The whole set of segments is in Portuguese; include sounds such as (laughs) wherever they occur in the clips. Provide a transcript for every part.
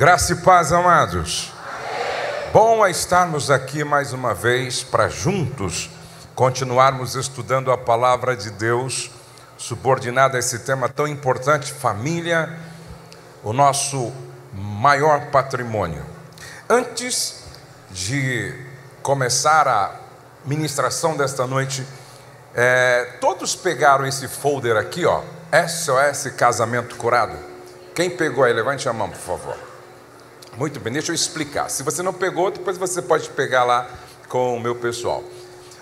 Graça e paz, amados. Bom é estarmos aqui mais uma vez para juntos continuarmos estudando a palavra de Deus, subordinada a esse tema tão importante, família, o nosso maior patrimônio. Antes de começar a ministração desta noite, é, todos pegaram esse folder aqui, ó, SOS Casamento Curado. Quem pegou aí, levante a mão, por favor. Muito bem, deixa eu explicar. Se você não pegou, depois você pode pegar lá com o meu pessoal.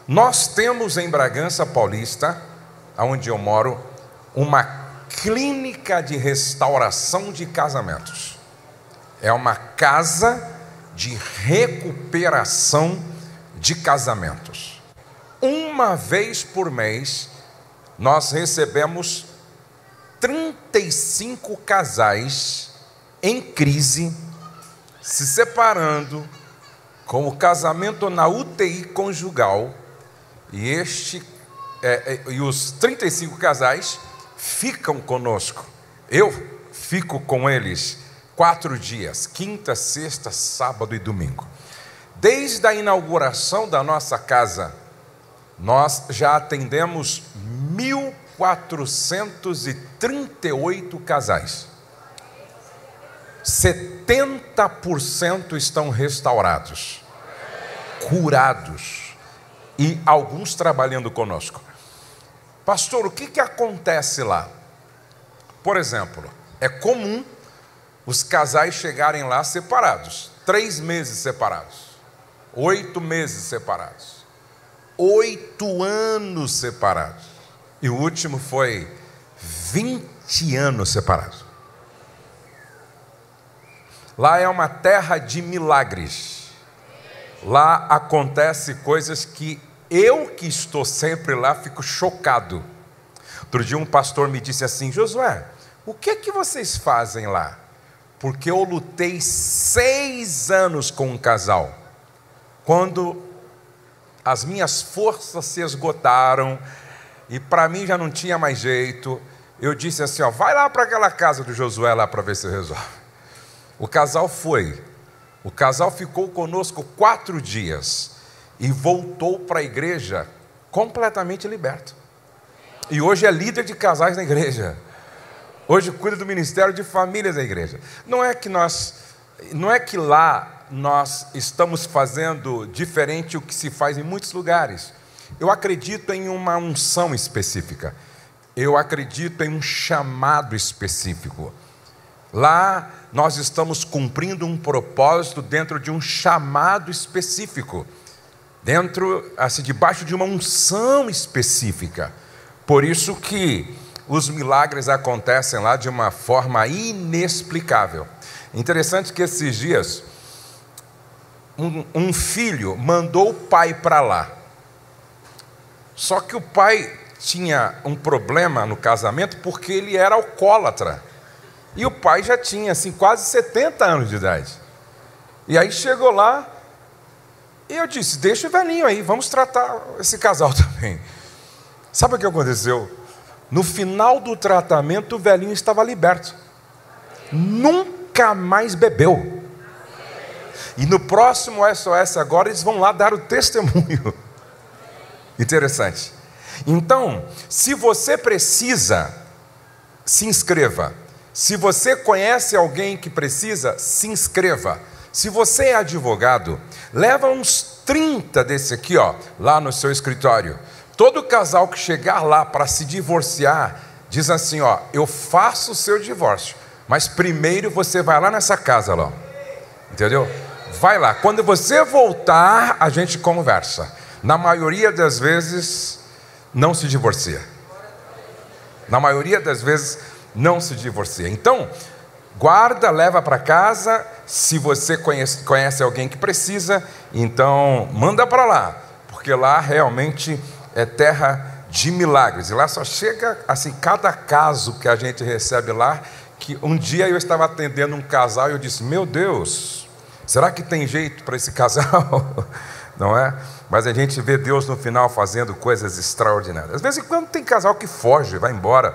Nós temos em Bragança Paulista, onde eu moro, uma clínica de restauração de casamentos. É uma casa de recuperação de casamentos. Uma vez por mês, nós recebemos 35 casais em crise se separando, com o casamento na UTI conjugal, e, este, é, é, e os 35 casais ficam conosco. Eu fico com eles quatro dias: quinta, sexta, sábado e domingo. Desde a inauguração da nossa casa, nós já atendemos 1.438 casais. 70% estão restaurados, curados, e alguns trabalhando conosco. Pastor, o que, que acontece lá? Por exemplo, é comum os casais chegarem lá separados, três meses separados, oito meses separados, oito anos separados, e o último foi 20 anos separados. Lá é uma terra de milagres. Lá acontece coisas que eu que estou sempre lá fico chocado. Outro dia um pastor me disse assim: Josué, o que é que vocês fazem lá? Porque eu lutei seis anos com um casal. Quando as minhas forças se esgotaram e para mim já não tinha mais jeito, eu disse assim: ó, vai lá para aquela casa do Josué lá para ver se resolve. O casal foi. O casal ficou conosco quatro dias e voltou para a igreja completamente liberto. E hoje é líder de casais na igreja. Hoje cuida do ministério de famílias da igreja. Não é que nós, não é que lá nós estamos fazendo diferente o que se faz em muitos lugares. Eu acredito em uma unção específica. Eu acredito em um chamado específico. Lá nós estamos cumprindo um propósito dentro de um chamado específico, dentro, assim, debaixo de uma unção específica. Por isso que os milagres acontecem lá de uma forma inexplicável. Interessante que esses dias um, um filho mandou o pai para lá. Só que o pai tinha um problema no casamento porque ele era alcoólatra. E o pai já tinha assim, quase 70 anos de idade. E aí chegou lá, e eu disse: Deixa o velhinho aí, vamos tratar esse casal (laughs) também. Sabe o que aconteceu? No final do tratamento, o velhinho estava liberto. Nunca mais bebeu. E no próximo SOS agora, eles vão lá dar o testemunho. (laughs) Interessante. Então, se você precisa, se inscreva. Se você conhece alguém que precisa, se inscreva. Se você é advogado, leva uns 30 desse aqui, ó, lá no seu escritório. Todo casal que chegar lá para se divorciar, diz assim, ó, eu faço o seu divórcio, mas primeiro você vai lá nessa casa lá. Entendeu? Vai lá. Quando você voltar, a gente conversa. Na maioria das vezes não se divorcia. Na maioria das vezes não se divorcia. Então, guarda, leva para casa. Se você conhece, conhece alguém que precisa, então manda para lá, porque lá realmente é terra de milagres. E lá só chega assim cada caso que a gente recebe lá. Que um dia eu estava atendendo um casal e eu disse: Meu Deus, será que tem jeito para esse casal? (laughs) Não é? Mas a gente vê Deus no final fazendo coisas extraordinárias. Às vezes, quando tem casal que foge, vai embora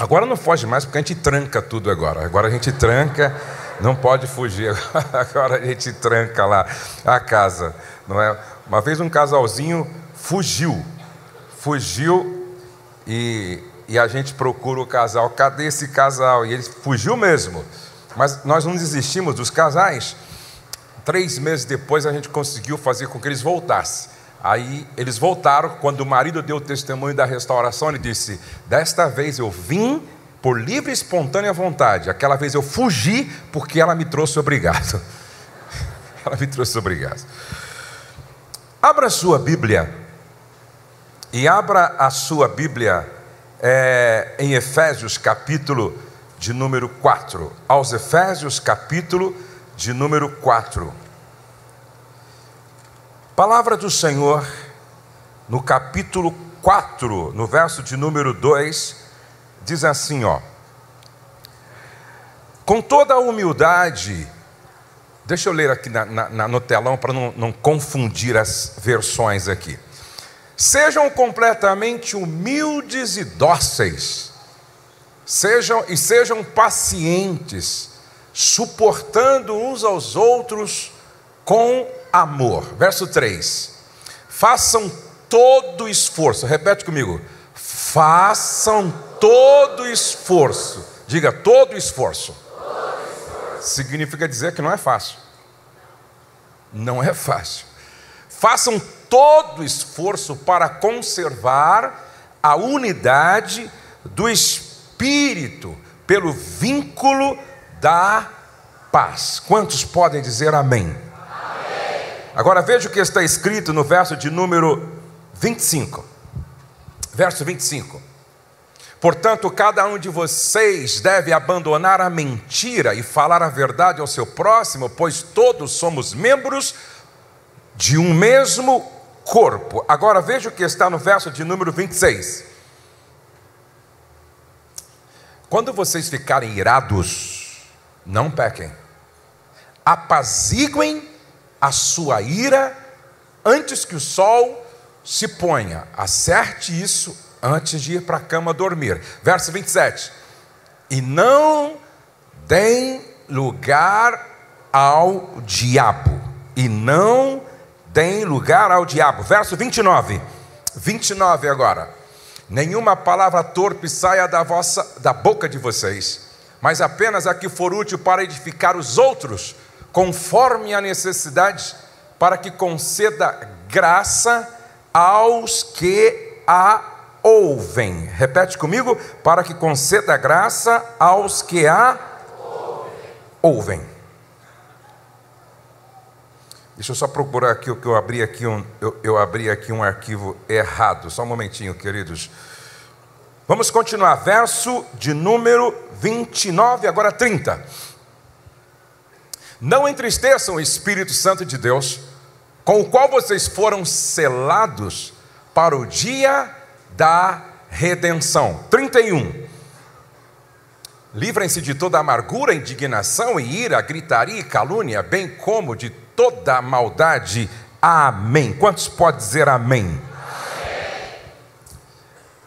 Agora não foge mais porque a gente tranca tudo agora. Agora a gente tranca Não pode fugir. (laughs) Agora a gente tranca lá a casa, não é? Uma vez um casalzinho fugiu, fugiu e, e a gente procura o casal. Cadê esse casal? E ele fugiu mesmo. Mas nós não desistimos dos casais. Três meses depois a gente conseguiu fazer com que eles voltassem. Aí eles voltaram. Quando o marido deu o testemunho da restauração, ele disse: Desta vez eu vim por livre e espontânea vontade. Aquela vez eu fugi porque ela me trouxe obrigado. (laughs) ela me trouxe obrigado. Abra sua Bíblia e abra a sua Bíblia é, em Efésios capítulo de número 4. Aos Efésios capítulo de número 4. Palavra do Senhor no capítulo 4, no verso de número 2 diz assim, ó. Com toda a humildade, deixa eu ler aqui na, na, no telão para não, não confundir as versões aqui. Sejam completamente humildes e dóceis, sejam e sejam pacientes, suportando uns aos outros com amor. Verso 3. Façam todo esforço, repete comigo. Façam todo esforço. Diga todo esforço. todo esforço. Significa dizer que não é fácil. Não é fácil. Façam todo esforço para conservar a unidade do espírito pelo vínculo da paz. Quantos podem dizer amém? Agora veja o que está escrito no verso de número 25. Verso 25. Portanto, cada um de vocês deve abandonar a mentira e falar a verdade ao seu próximo, pois todos somos membros de um mesmo corpo. Agora veja o que está no verso de número 26. Quando vocês ficarem irados, não pequem. Apaziguem a sua ira antes que o sol se ponha. Acerte isso antes de ir para a cama dormir. Verso 27. E não deem lugar ao diabo. E não deem lugar ao diabo. Verso 29. 29 agora. Nenhuma palavra torpe saia da vossa da boca de vocês, mas apenas a que for útil para edificar os outros, conforme a necessidade, para que conceda graça aos que a ouvem. Repete comigo, para que conceda graça aos que a ouvem. Deixa eu só procurar aqui o que eu abri aqui um, eu, eu abri aqui um arquivo errado. Só um momentinho, queridos. Vamos continuar. Verso de número 29, agora 30. Não entristeçam o Espírito Santo de Deus, com o qual vocês foram selados para o dia da redenção. 31. Livrem-se de toda amargura, indignação e ira, gritaria e calúnia, bem como de toda maldade. Amém. Quantos pode dizer amém? amém?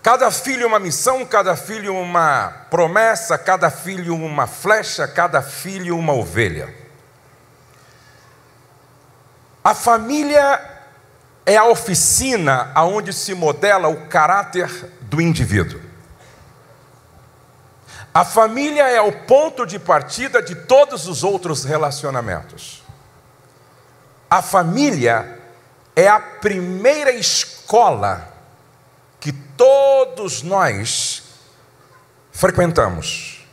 Cada filho uma missão, cada filho uma promessa, cada filho uma flecha, cada filho uma ovelha. A família é a oficina aonde se modela o caráter do indivíduo. A família é o ponto de partida de todos os outros relacionamentos. A família é a primeira escola que todos nós frequentamos.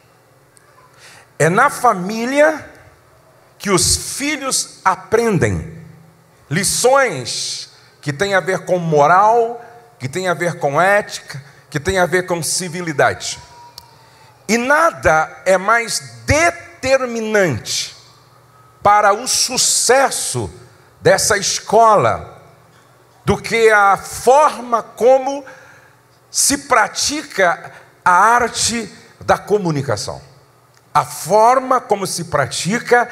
É na família que os filhos aprendem lições que tem a ver com moral, que tem a ver com ética, que tem a ver com civilidade. E nada é mais determinante para o sucesso dessa escola do que a forma como se pratica a arte da comunicação. A forma como se pratica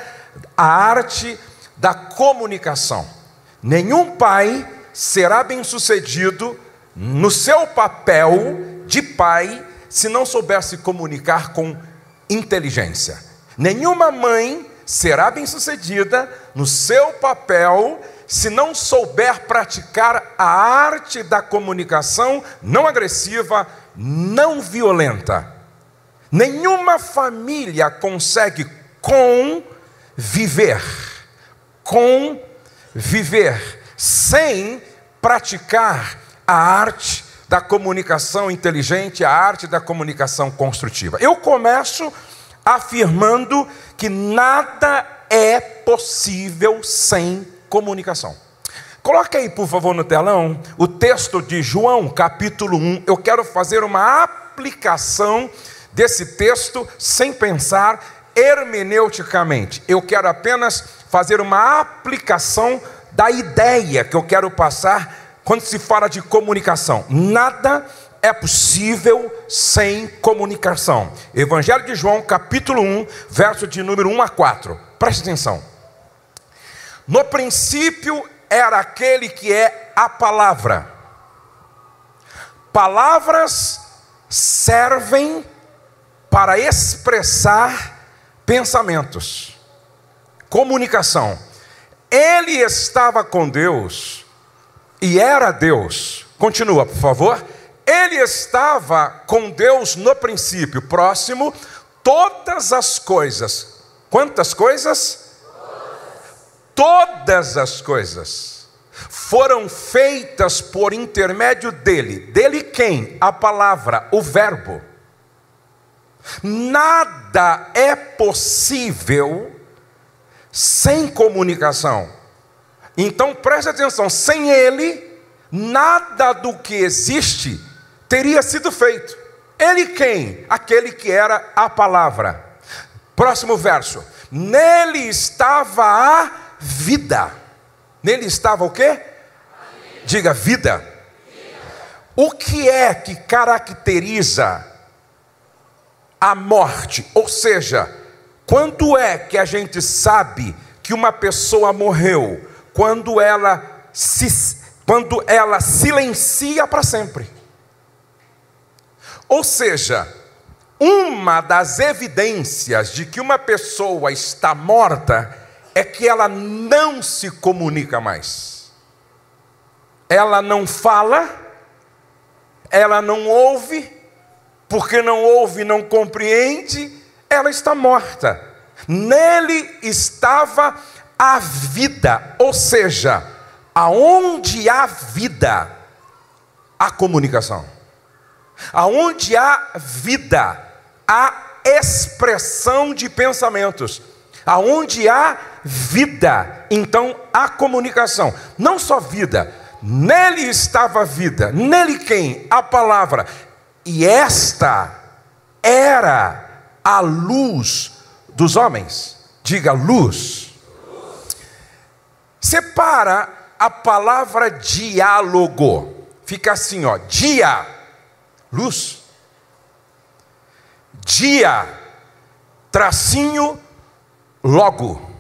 a arte da comunicação. Nenhum pai será bem-sucedido no seu papel de pai se não souber se comunicar com inteligência. Nenhuma mãe será bem-sucedida no seu papel se não souber praticar a arte da comunicação não agressiva, não violenta. Nenhuma família consegue conviver, conviver, sem praticar a arte da comunicação inteligente, a arte da comunicação construtiva. Eu começo afirmando que nada é possível sem comunicação. Coloque aí, por favor, no telão o texto de João, capítulo 1. Eu quero fazer uma aplicação desse texto sem pensar hermeneuticamente. Eu quero apenas fazer uma aplicação da ideia que eu quero passar quando se fala de comunicação. Nada é possível sem comunicação. Evangelho de João, capítulo 1, verso de número 1 a 4. Preste atenção. No princípio era aquele que é a palavra. Palavras servem para expressar pensamentos, comunicação. Ele estava com Deus e era Deus. Continua, por favor. Ele estava com Deus no princípio, próximo, todas as coisas. Quantas coisas? todas as coisas foram feitas por intermédio dele. Dele quem? A palavra, o Verbo. Nada é possível sem comunicação. Então preste atenção: sem ele, nada do que existe teria sido feito. Ele quem? Aquele que era a palavra. Próximo verso. Nele estava a vida. Nele estava o quê? Diga vida. O que é que caracteriza a morte? Ou seja, quando é que a gente sabe que uma pessoa morreu? Quando ela se, quando ela silencia para sempre. Ou seja, uma das evidências de que uma pessoa está morta é que ela não se comunica mais. Ela não fala, ela não ouve, porque não ouve, não compreende, ela está morta. Nele estava a vida, ou seja, aonde há vida, há comunicação. Aonde há vida, há expressão de pensamentos. Aonde há vida, então há comunicação. Não só vida, nele estava a vida. Nele quem? A palavra. E esta era a luz dos homens. Diga luz. Separa a palavra diálogo. Fica assim, ó, dia, luz. Dia, tracinho logo,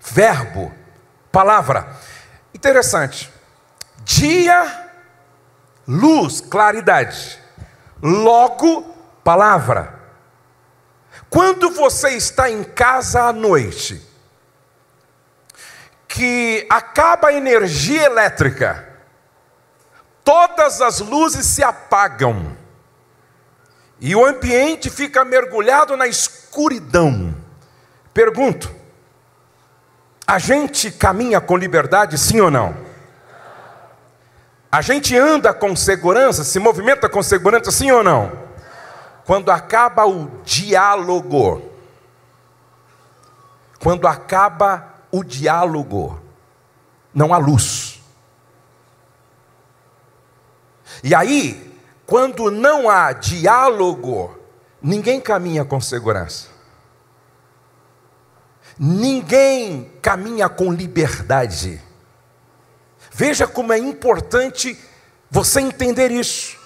verbo, palavra. Interessante. Dia, luz, claridade. Logo, palavra. Quando você está em casa à noite, que acaba a energia elétrica, todas as luzes se apagam e o ambiente fica mergulhado na escuridão. Pergunto: a gente caminha com liberdade, sim ou não? A gente anda com segurança, se movimenta com segurança, sim ou não? Quando acaba o diálogo, quando acaba o diálogo, não há luz. E aí, quando não há diálogo, ninguém caminha com segurança. Ninguém caminha com liberdade. Veja como é importante você entender isso.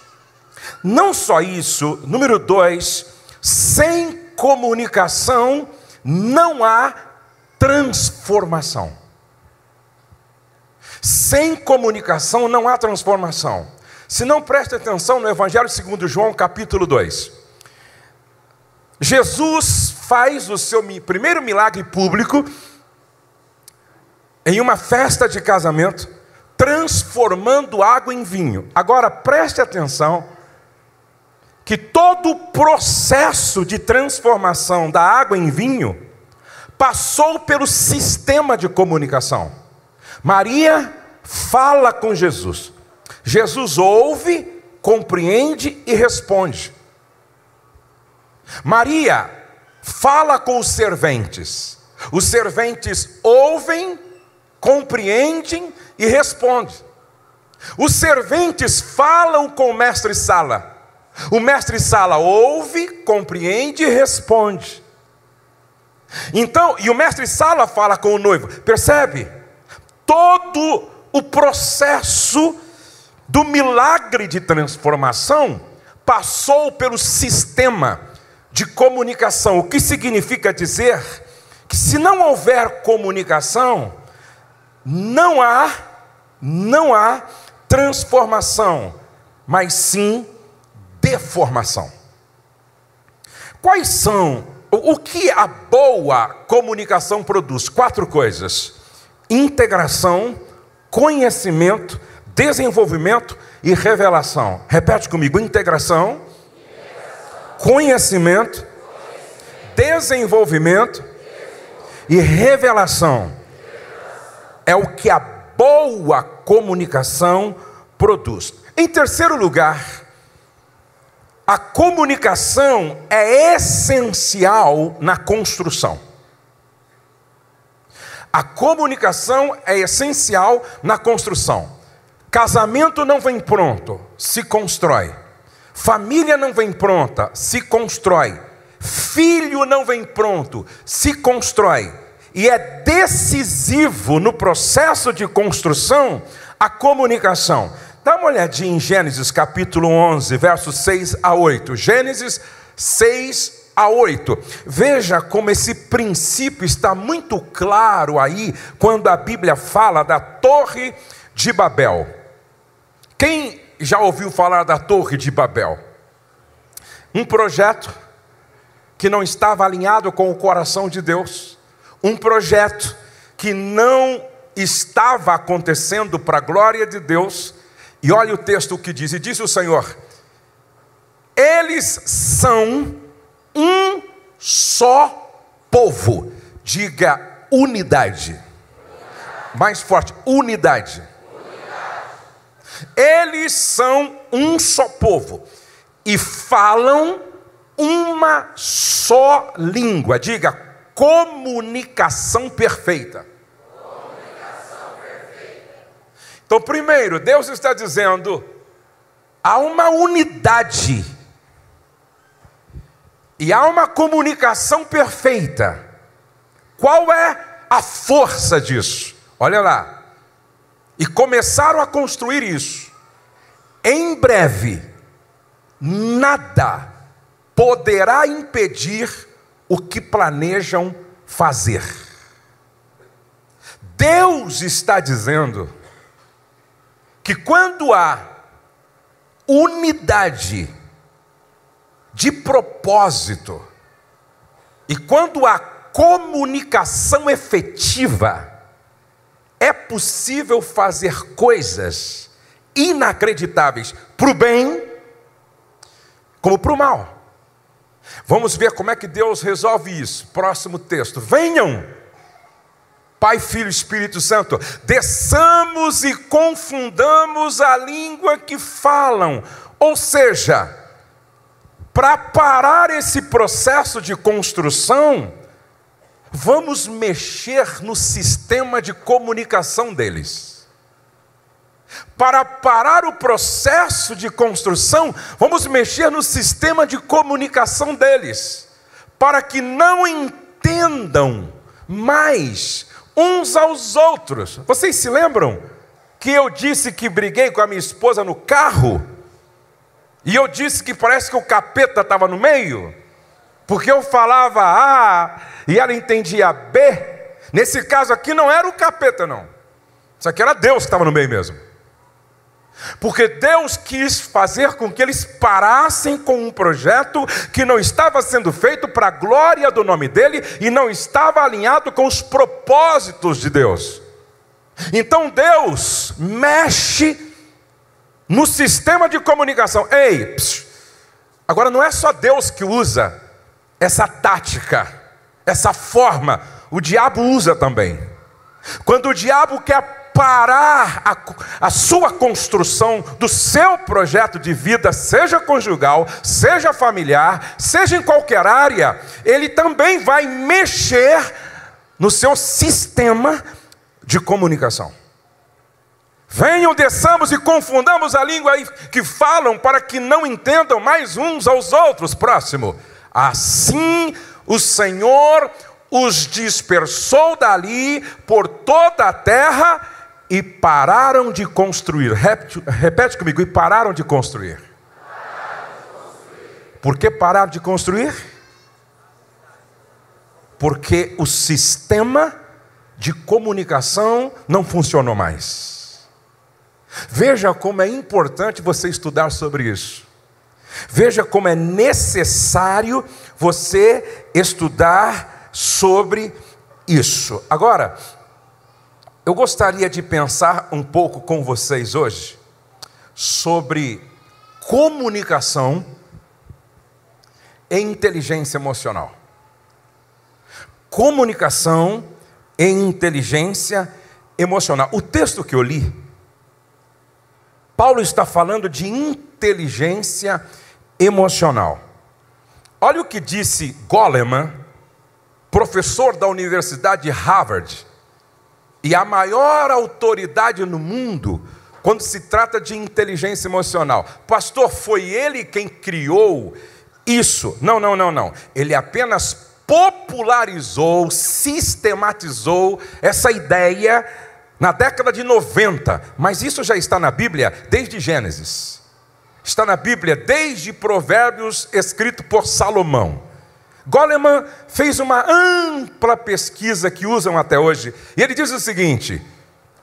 Não só isso, número dois, sem comunicação não há transformação. Sem comunicação não há transformação. Se não preste atenção no Evangelho segundo João, capítulo 2. Jesus faz o seu primeiro milagre público em uma festa de casamento, transformando água em vinho. Agora preste atenção que todo o processo de transformação da água em vinho passou pelo sistema de comunicação. Maria fala com Jesus. Jesus ouve, compreende e responde. Maria fala com os serventes. Os serventes ouvem, compreendem e respondem. Os serventes falam com o mestre Sala. O mestre Sala ouve, compreende e responde. Então, e o mestre Sala fala com o noivo, percebe? Todo o processo do milagre de transformação passou pelo sistema de comunicação, o que significa dizer que se não houver comunicação, não há não há transformação, mas sim deformação. Quais são o que a boa comunicação produz? Quatro coisas: integração, conhecimento, desenvolvimento e revelação. Repete comigo: integração, conhecimento, desenvolvimento e revelação. É o que a boa comunicação produz. Em terceiro lugar, a comunicação é essencial na construção. A comunicação é essencial na construção. Casamento não vem pronto, se constrói. Família não vem pronta, se constrói. Filho não vem pronto, se constrói. E é decisivo no processo de construção a comunicação. Dá uma olhadinha em Gênesis capítulo 11, versos 6 a 8. Gênesis 6 a 8. Veja como esse princípio está muito claro aí quando a Bíblia fala da Torre de Babel. Quem já ouviu falar da Torre de Babel? Um projeto que não estava alinhado com o coração de Deus, um projeto que não estava acontecendo para a glória de Deus e olha o texto que diz: E disse o Senhor: Eles são um só povo. Diga unidade. Mais forte, unidade. Eles são um só povo e falam uma só língua. Diga comunicação perfeita. Então, primeiro, Deus está dizendo: há uma unidade e há uma comunicação perfeita. Qual é a força disso? Olha lá. E começaram a construir isso. Em breve, nada poderá impedir o que planejam fazer. Deus está dizendo que quando há unidade de propósito e quando há comunicação efetiva, é possível fazer coisas inacreditáveis para o bem como para o mal. Vamos ver como é que Deus resolve isso. Próximo texto. Venham Pai, Filho e Espírito Santo, desçamos e confundamos a língua que falam. Ou seja, para parar esse processo de construção, vamos mexer no sistema de comunicação deles. Para parar o processo de construção, vamos mexer no sistema de comunicação deles, para que não entendam mais uns aos outros. Vocês se lembram que eu disse que briguei com a minha esposa no carro? E eu disse que parece que o capeta estava no meio? Porque eu falava A e ela entendia B. Nesse caso aqui não era o capeta, não. Isso aqui era Deus que estava no meio mesmo. Porque Deus quis fazer com que eles parassem com um projeto que não estava sendo feito para a glória do nome dele e não estava alinhado com os propósitos de Deus. Então Deus mexe no sistema de comunicação. Ei, psiu, agora não é só Deus que usa essa tática, essa forma, o diabo usa também. Quando o diabo quer parar a, a, sua construção do seu projeto de vida, seja conjugal, seja familiar, seja em qualquer área, ele também vai mexer no seu sistema de comunicação. Venham, desçamos e confundamos a língua que falam para que não entendam mais uns aos outros. Próximo. Assim o Senhor os dispersou dali por toda a terra e pararam de construir. Repete, repete comigo, e pararam de construir. Por que pararam de construir? Porque o sistema de comunicação não funcionou mais. Veja como é importante você estudar sobre isso. Veja como é necessário você estudar sobre isso. Agora, eu gostaria de pensar um pouco com vocês hoje sobre comunicação e inteligência emocional. Comunicação e inteligência emocional. O texto que eu li, Paulo está falando de inteligência emocional. Olha o que disse Goleman, professor da Universidade de Harvard e a maior autoridade no mundo quando se trata de inteligência emocional. Pastor, foi ele quem criou isso? Não, não, não, não. Ele apenas popularizou, sistematizou essa ideia na década de 90, mas isso já está na Bíblia desde Gênesis. Está na Bíblia desde Provérbios escrito por Salomão. Goleman fez uma ampla pesquisa que usam até hoje, e ele diz o seguinte: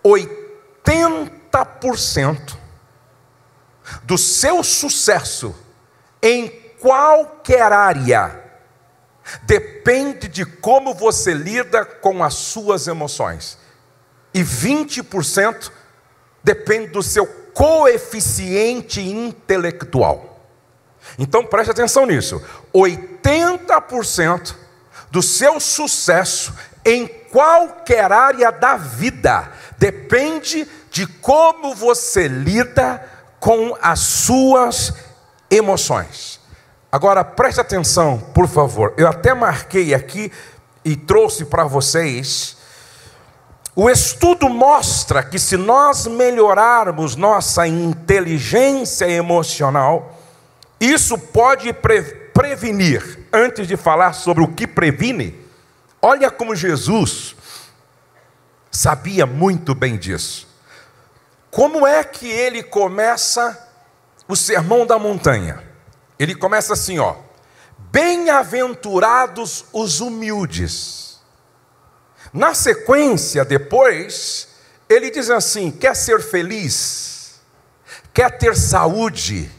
80% do seu sucesso em qualquer área depende de como você lida com as suas emoções, e 20% depende do seu coeficiente intelectual. Então preste atenção nisso: 80% do seu sucesso em qualquer área da vida depende de como você lida com as suas emoções. Agora preste atenção, por favor. Eu até marquei aqui e trouxe para vocês. O estudo mostra que se nós melhorarmos nossa inteligência emocional, isso pode pre prevenir, antes de falar sobre o que previne, olha como Jesus sabia muito bem disso. Como é que ele começa o sermão da montanha? Ele começa assim, ó: Bem-aventurados os humildes. Na sequência, depois, ele diz assim: quer ser feliz, quer ter saúde,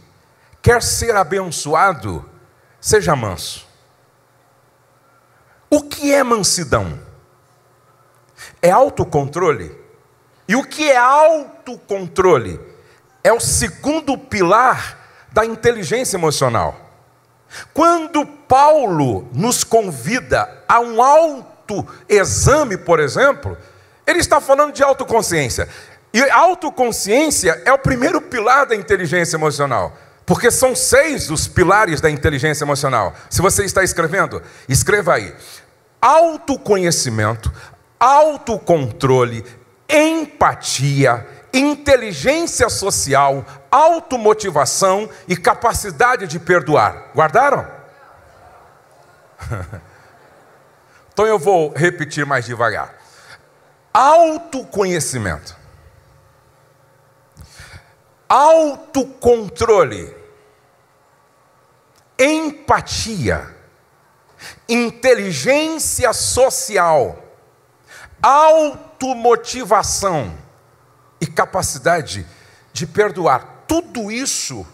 Quer ser abençoado? Seja manso. O que é mansidão? É autocontrole. E o que é autocontrole? É o segundo pilar da inteligência emocional. Quando Paulo nos convida a um autoexame, por exemplo, ele está falando de autoconsciência. E autoconsciência é o primeiro pilar da inteligência emocional. Porque são seis os pilares da inteligência emocional. Se você está escrevendo, escreva aí: autoconhecimento, autocontrole, empatia, inteligência social, automotivação e capacidade de perdoar. Guardaram? (laughs) então eu vou repetir mais devagar. Autoconhecimento, autocontrole, empatia, inteligência social, automotivação e capacidade de perdoar. Tudo isso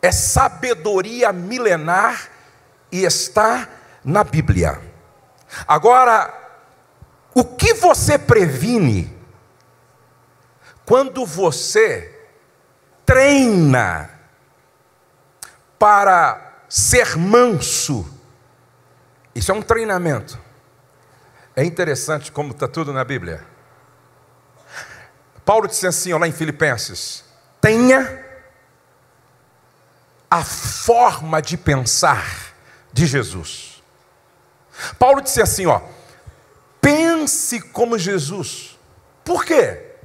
é sabedoria milenar e está na Bíblia. Agora, o que você previne quando você treina para ser manso? Isso é um treinamento. É interessante como está tudo na Bíblia. Paulo disse assim, lá em Filipenses: tenha a forma de pensar de Jesus. Paulo disse assim, ó, pense como Jesus. Por quê?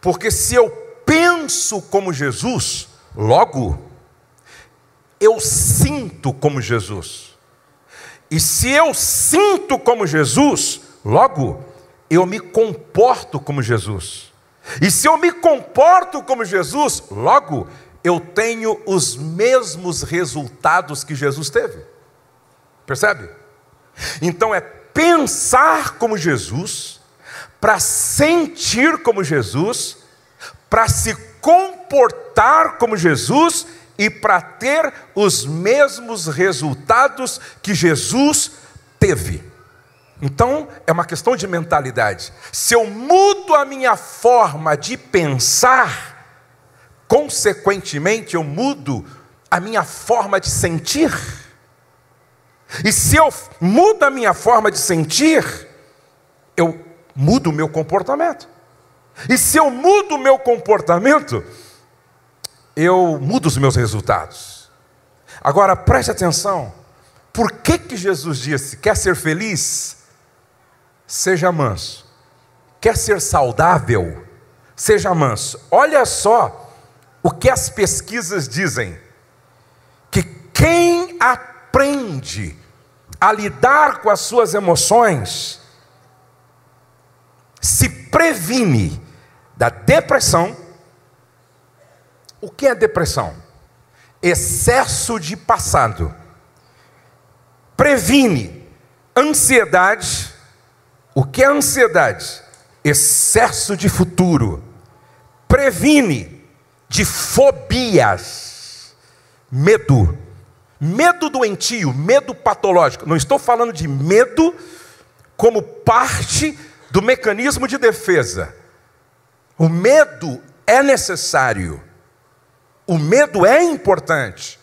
Porque se eu penso como Jesus, logo eu sinto como Jesus. E se eu sinto como Jesus, logo eu me comporto como Jesus. E se eu me comporto como Jesus, logo eu tenho os mesmos resultados que Jesus teve. Percebe? Então é pensar como Jesus, para sentir como Jesus, para se comportar como Jesus e para ter os mesmos resultados que Jesus teve. Então, é uma questão de mentalidade. Se eu mudo a minha forma de pensar, consequentemente eu mudo a minha forma de sentir. E se eu mudo a minha forma de sentir, eu mudo o meu comportamento. E se eu mudo o meu comportamento, eu mudo os meus resultados. Agora preste atenção. Por que, que Jesus disse: quer ser feliz? Seja manso. Quer ser saudável? Seja manso. Olha só o que as pesquisas dizem? Que quem aprende a lidar com as suas emoções se previne da depressão. O que é depressão? Excesso de passado. Previne ansiedade. O que é ansiedade? Excesso de futuro. Previne de fobias, medo, medo doentio, medo patológico. Não estou falando de medo como parte do mecanismo de defesa. O medo é necessário, o medo é importante,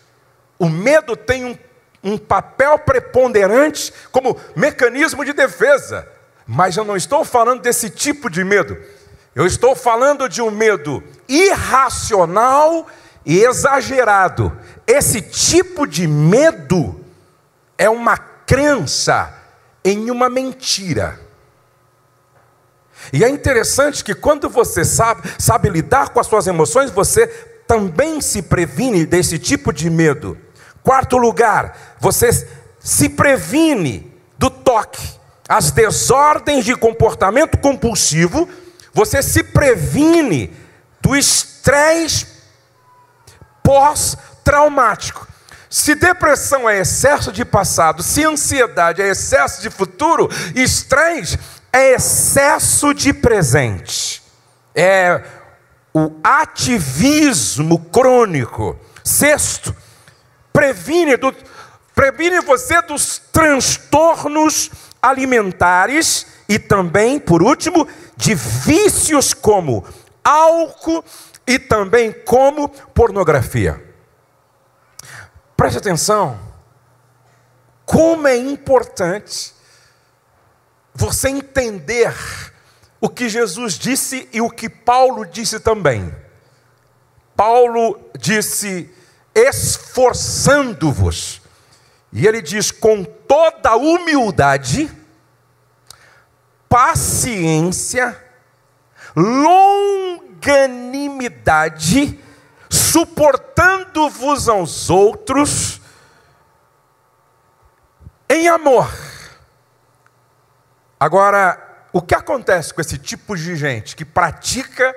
o medo tem um, um papel preponderante como mecanismo de defesa, mas eu não estou falando desse tipo de medo. Eu estou falando de um medo irracional e exagerado. Esse tipo de medo é uma crença em uma mentira. E é interessante que quando você sabe, sabe lidar com as suas emoções, você também se previne desse tipo de medo. Quarto lugar, você se previne do toque, as desordens de comportamento compulsivo você se previne do estresse pós-traumático. Se depressão é excesso de passado, se ansiedade é excesso de futuro, estresse é excesso de presente. É o ativismo crônico. Sexto, previne, do, previne você dos transtornos alimentares e também, por último, de vícios como álcool e também como pornografia. Preste atenção, como é importante você entender o que Jesus disse e o que Paulo disse também. Paulo disse: esforçando-vos, e ele diz com toda humildade, paciência, longanimidade, suportando-vos aos outros em amor. Agora, o que acontece com esse tipo de gente que pratica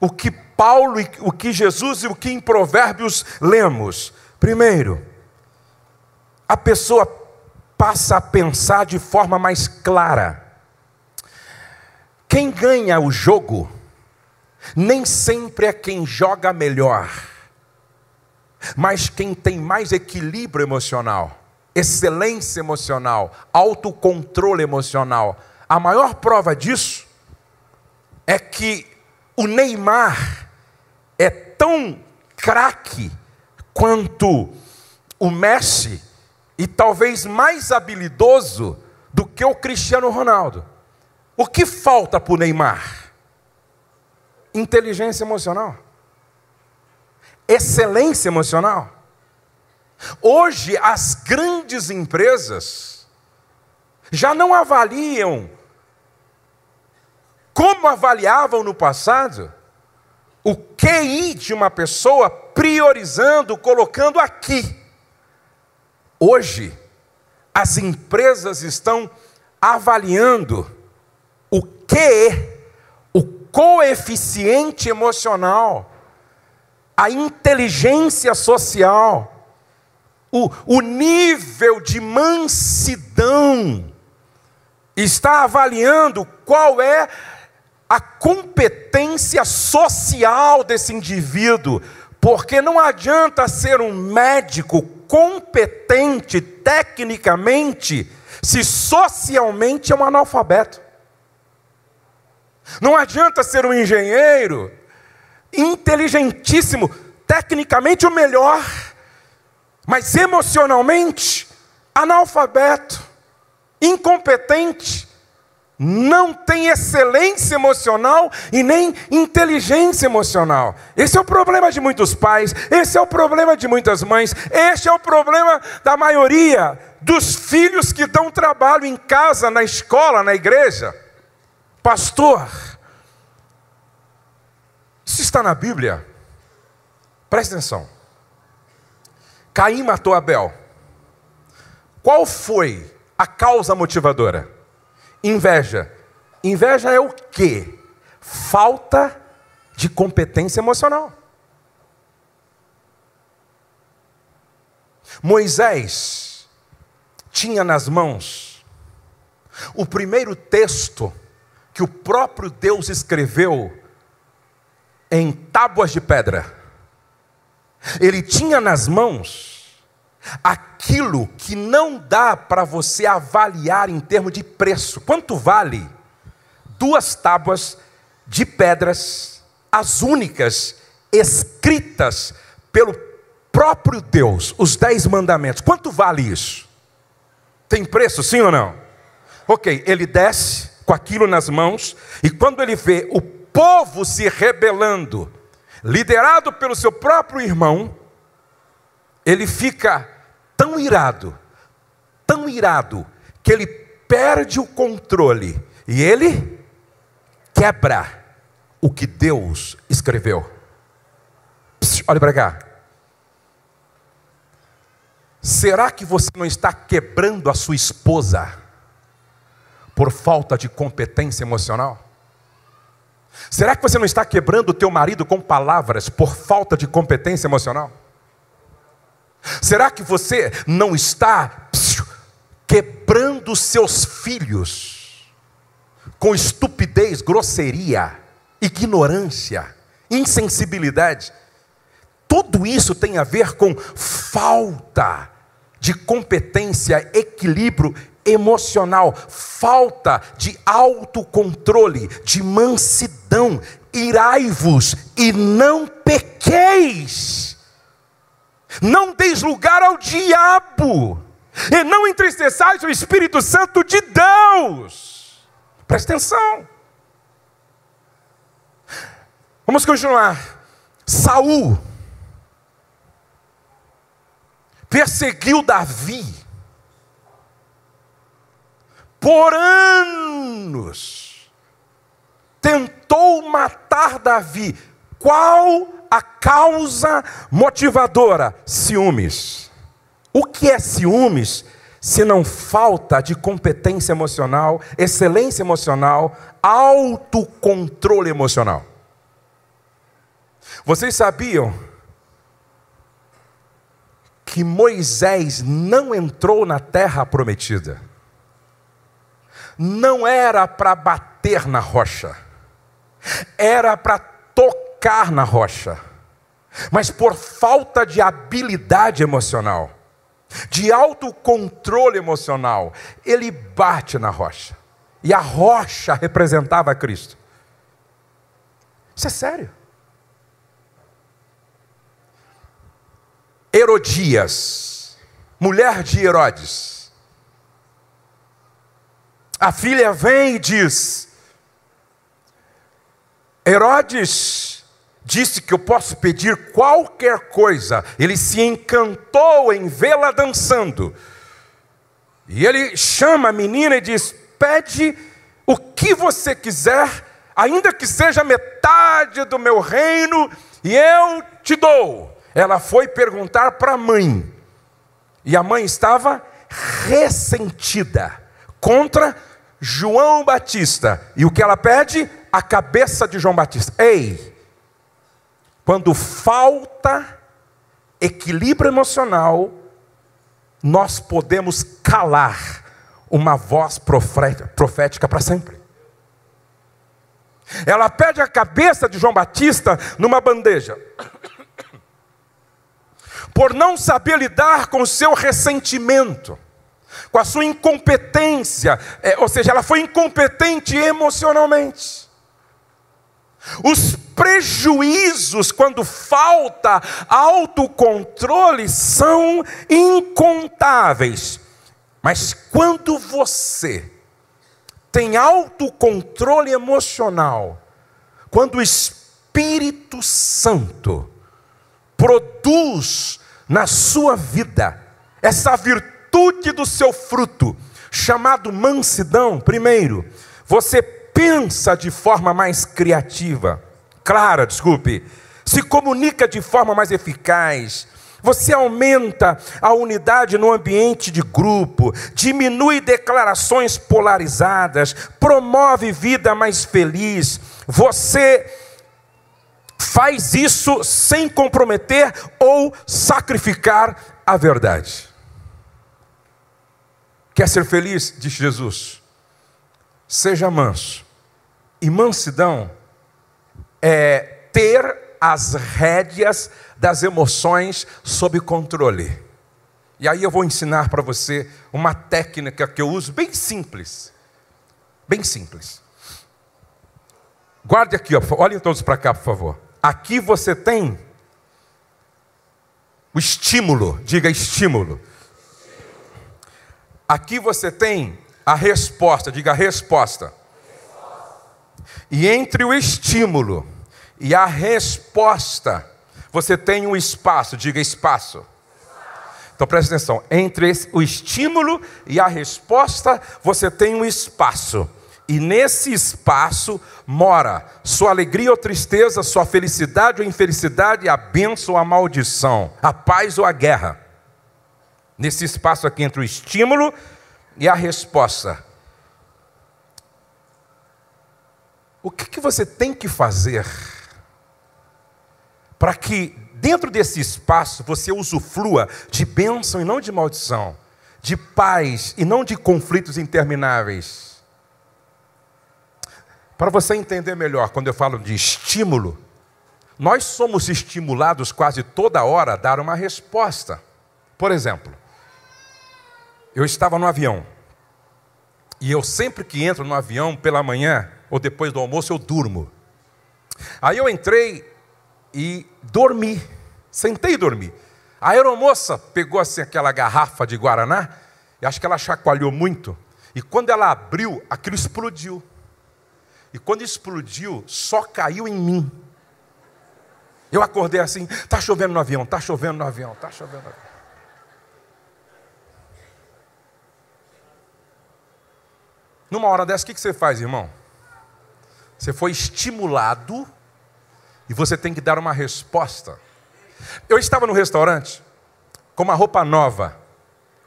o que Paulo, o que Jesus e o que em Provérbios lemos? Primeiro, a pessoa passa a pensar de forma mais clara. Quem ganha o jogo nem sempre é quem joga melhor, mas quem tem mais equilíbrio emocional, excelência emocional, autocontrole emocional. A maior prova disso é que o Neymar é tão craque quanto o Messi e talvez mais habilidoso do que o Cristiano Ronaldo. O que falta para o Neymar? Inteligência emocional, excelência emocional. Hoje, as grandes empresas já não avaliam como avaliavam no passado o QI de uma pessoa, priorizando, colocando aqui. Hoje, as empresas estão avaliando o QE, o coeficiente emocional, a inteligência social, o, o nível de mansidão, está avaliando qual é a competência social desse indivíduo, porque não adianta ser um médico competente tecnicamente se socialmente é um analfabeto. Não adianta ser um engenheiro inteligentíssimo, tecnicamente o melhor, mas emocionalmente analfabeto, incompetente não tem excelência emocional e nem inteligência emocional. Esse é o problema de muitos pais, esse é o problema de muitas mães, este é o problema da maioria dos filhos que dão trabalho em casa, na escola, na igreja. Pastor, isso está na Bíblia. Presta atenção. Caim matou Abel. Qual foi a causa motivadora? Inveja. Inveja é o quê? Falta de competência emocional. Moisés tinha nas mãos o primeiro texto que o próprio Deus escreveu em tábuas de pedra. Ele tinha nas mãos aquilo que não dá para você avaliar em termos de preço. Quanto vale duas tábuas de pedras, as únicas escritas pelo próprio Deus, os dez mandamentos? Quanto vale isso? Tem preço, sim ou não? Ok, ele desce com aquilo nas mãos, e quando ele vê o povo se rebelando, liderado pelo seu próprio irmão, ele fica tão irado, tão irado, que ele perde o controle e ele quebra o que Deus escreveu. Pss, olha para cá. Será que você não está quebrando a sua esposa por falta de competência emocional? Será que você não está quebrando o teu marido com palavras por falta de competência emocional? Será que você não está quebrando seus filhos com estupidez, grosseria, ignorância, insensibilidade? Tudo isso tem a ver com falta de competência, equilíbrio emocional, falta de autocontrole, de mansidão. Irai-vos e não pequeis. Não deis lugar ao diabo, e não entristeçais o Espírito Santo de Deus. Presta atenção. Vamos continuar. Saul perseguiu Davi por anos. Tentou matar Davi. Qual a causa motivadora? Ciúmes. O que é ciúmes? Se não falta de competência emocional, excelência emocional, autocontrole emocional. Vocês sabiam que Moisés não entrou na terra prometida? Não era para bater na rocha, era para tocar na rocha, mas por falta de habilidade emocional, de autocontrole emocional, ele bate na rocha. E a rocha representava Cristo. Isso é sério. Herodias, mulher de Herodes. A filha vem e diz: Herodes disse que eu posso pedir qualquer coisa. Ele se encantou em vê-la dançando. E ele chama a menina e diz: Pede o que você quiser, ainda que seja metade do meu reino, e eu te dou. Ela foi perguntar para a mãe, e a mãe estava ressentida contra João Batista. E o que ela pede? A cabeça de João Batista. Ei, quando falta equilíbrio emocional, nós podemos calar uma voz profética para sempre. Ela pede a cabeça de João Batista numa bandeja por não saber lidar com o seu ressentimento, com a sua incompetência, é, ou seja, ela foi incompetente emocionalmente. Os prejuízos, quando falta autocontrole, são incontáveis. Mas quando você tem autocontrole emocional, quando o Espírito Santo produz na sua vida essa virtude do seu fruto, chamado mansidão, primeiro, você pensa de forma mais criativa, clara, desculpe, se comunica de forma mais eficaz, você aumenta a unidade no ambiente de grupo, diminui declarações polarizadas, promove vida mais feliz. Você faz isso sem comprometer ou sacrificar a verdade. Quer ser feliz? Diz Jesus. Seja manso. E mansidão é ter as rédeas das emoções sob controle. E aí eu vou ensinar para você uma técnica que eu uso bem simples. Bem simples. Guarde aqui, olhem todos para cá, por favor. Aqui você tem o estímulo, diga estímulo. Aqui você tem a resposta, diga resposta. E entre o estímulo e a resposta, você tem um espaço, diga espaço. Então preste atenção: entre o estímulo e a resposta, você tem um espaço. E nesse espaço mora sua alegria ou tristeza, sua felicidade ou infelicidade, a bênção ou a maldição, a paz ou a guerra. Nesse espaço aqui entre o estímulo e a resposta. O que, que você tem que fazer para que dentro desse espaço você usufrua de bênção e não de maldição, de paz e não de conflitos intermináveis? Para você entender melhor, quando eu falo de estímulo, nós somos estimulados quase toda hora a dar uma resposta. Por exemplo, eu estava no avião, e eu sempre que entro no avião pela manhã ou depois do almoço, eu durmo. Aí eu entrei e dormi, sentei e dormi. A aeromoça pegou assim aquela garrafa de Guaraná, e acho que ela chacoalhou muito, e quando ela abriu, aquilo explodiu. E quando explodiu, só caiu em mim. Eu acordei assim, tá chovendo no avião, tá chovendo no avião, tá chovendo no avião. Numa hora dessa, o que você faz, irmão? Você foi estimulado e você tem que dar uma resposta. Eu estava no restaurante com uma roupa nova.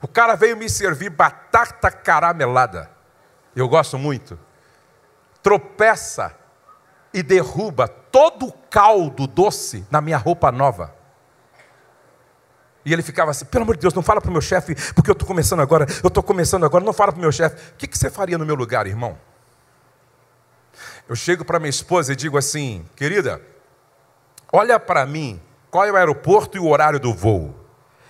O cara veio me servir batata caramelada. Eu gosto muito tropeça e derruba todo o caldo doce na minha roupa nova. E ele ficava assim: pelo amor de Deus, não fala para o meu chefe, porque eu estou começando agora, eu estou começando agora, não fala para o meu chefe. O que, que você faria no meu lugar, irmão? Eu chego para minha esposa e digo assim: querida, olha para mim, qual é o aeroporto e o horário do voo?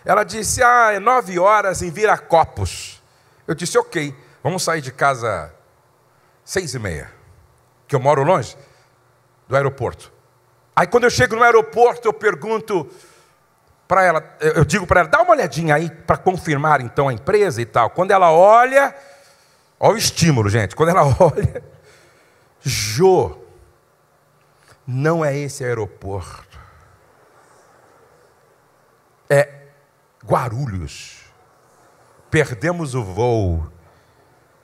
Ela disse, ah, é nove horas em Viracopos. Eu disse, ok, vamos sair de casa seis e meia, que eu moro longe do aeroporto. Aí quando eu chego no aeroporto, eu pergunto para ela, eu digo para ela, dá uma olhadinha aí para confirmar então a empresa e tal. Quando ela olha, olha o estímulo, gente. Quando ela (laughs) olha, Jô, não é esse aeroporto. É Guarulhos. Perdemos o voo.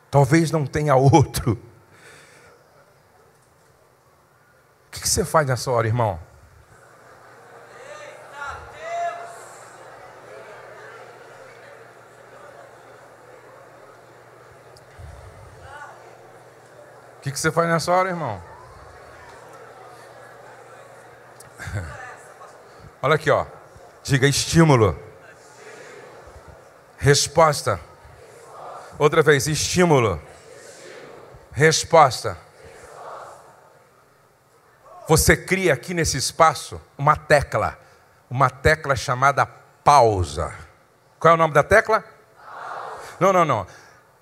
Talvez não tenha outro. O que você faz nessa hora, irmão? O que, que você faz nessa hora, irmão? (laughs) Olha aqui, ó. Diga estímulo. Resposta. Outra vez, estímulo. Resposta. Você cria aqui nesse espaço uma tecla, uma tecla chamada pausa. Qual é o nome da tecla? Não, não, não.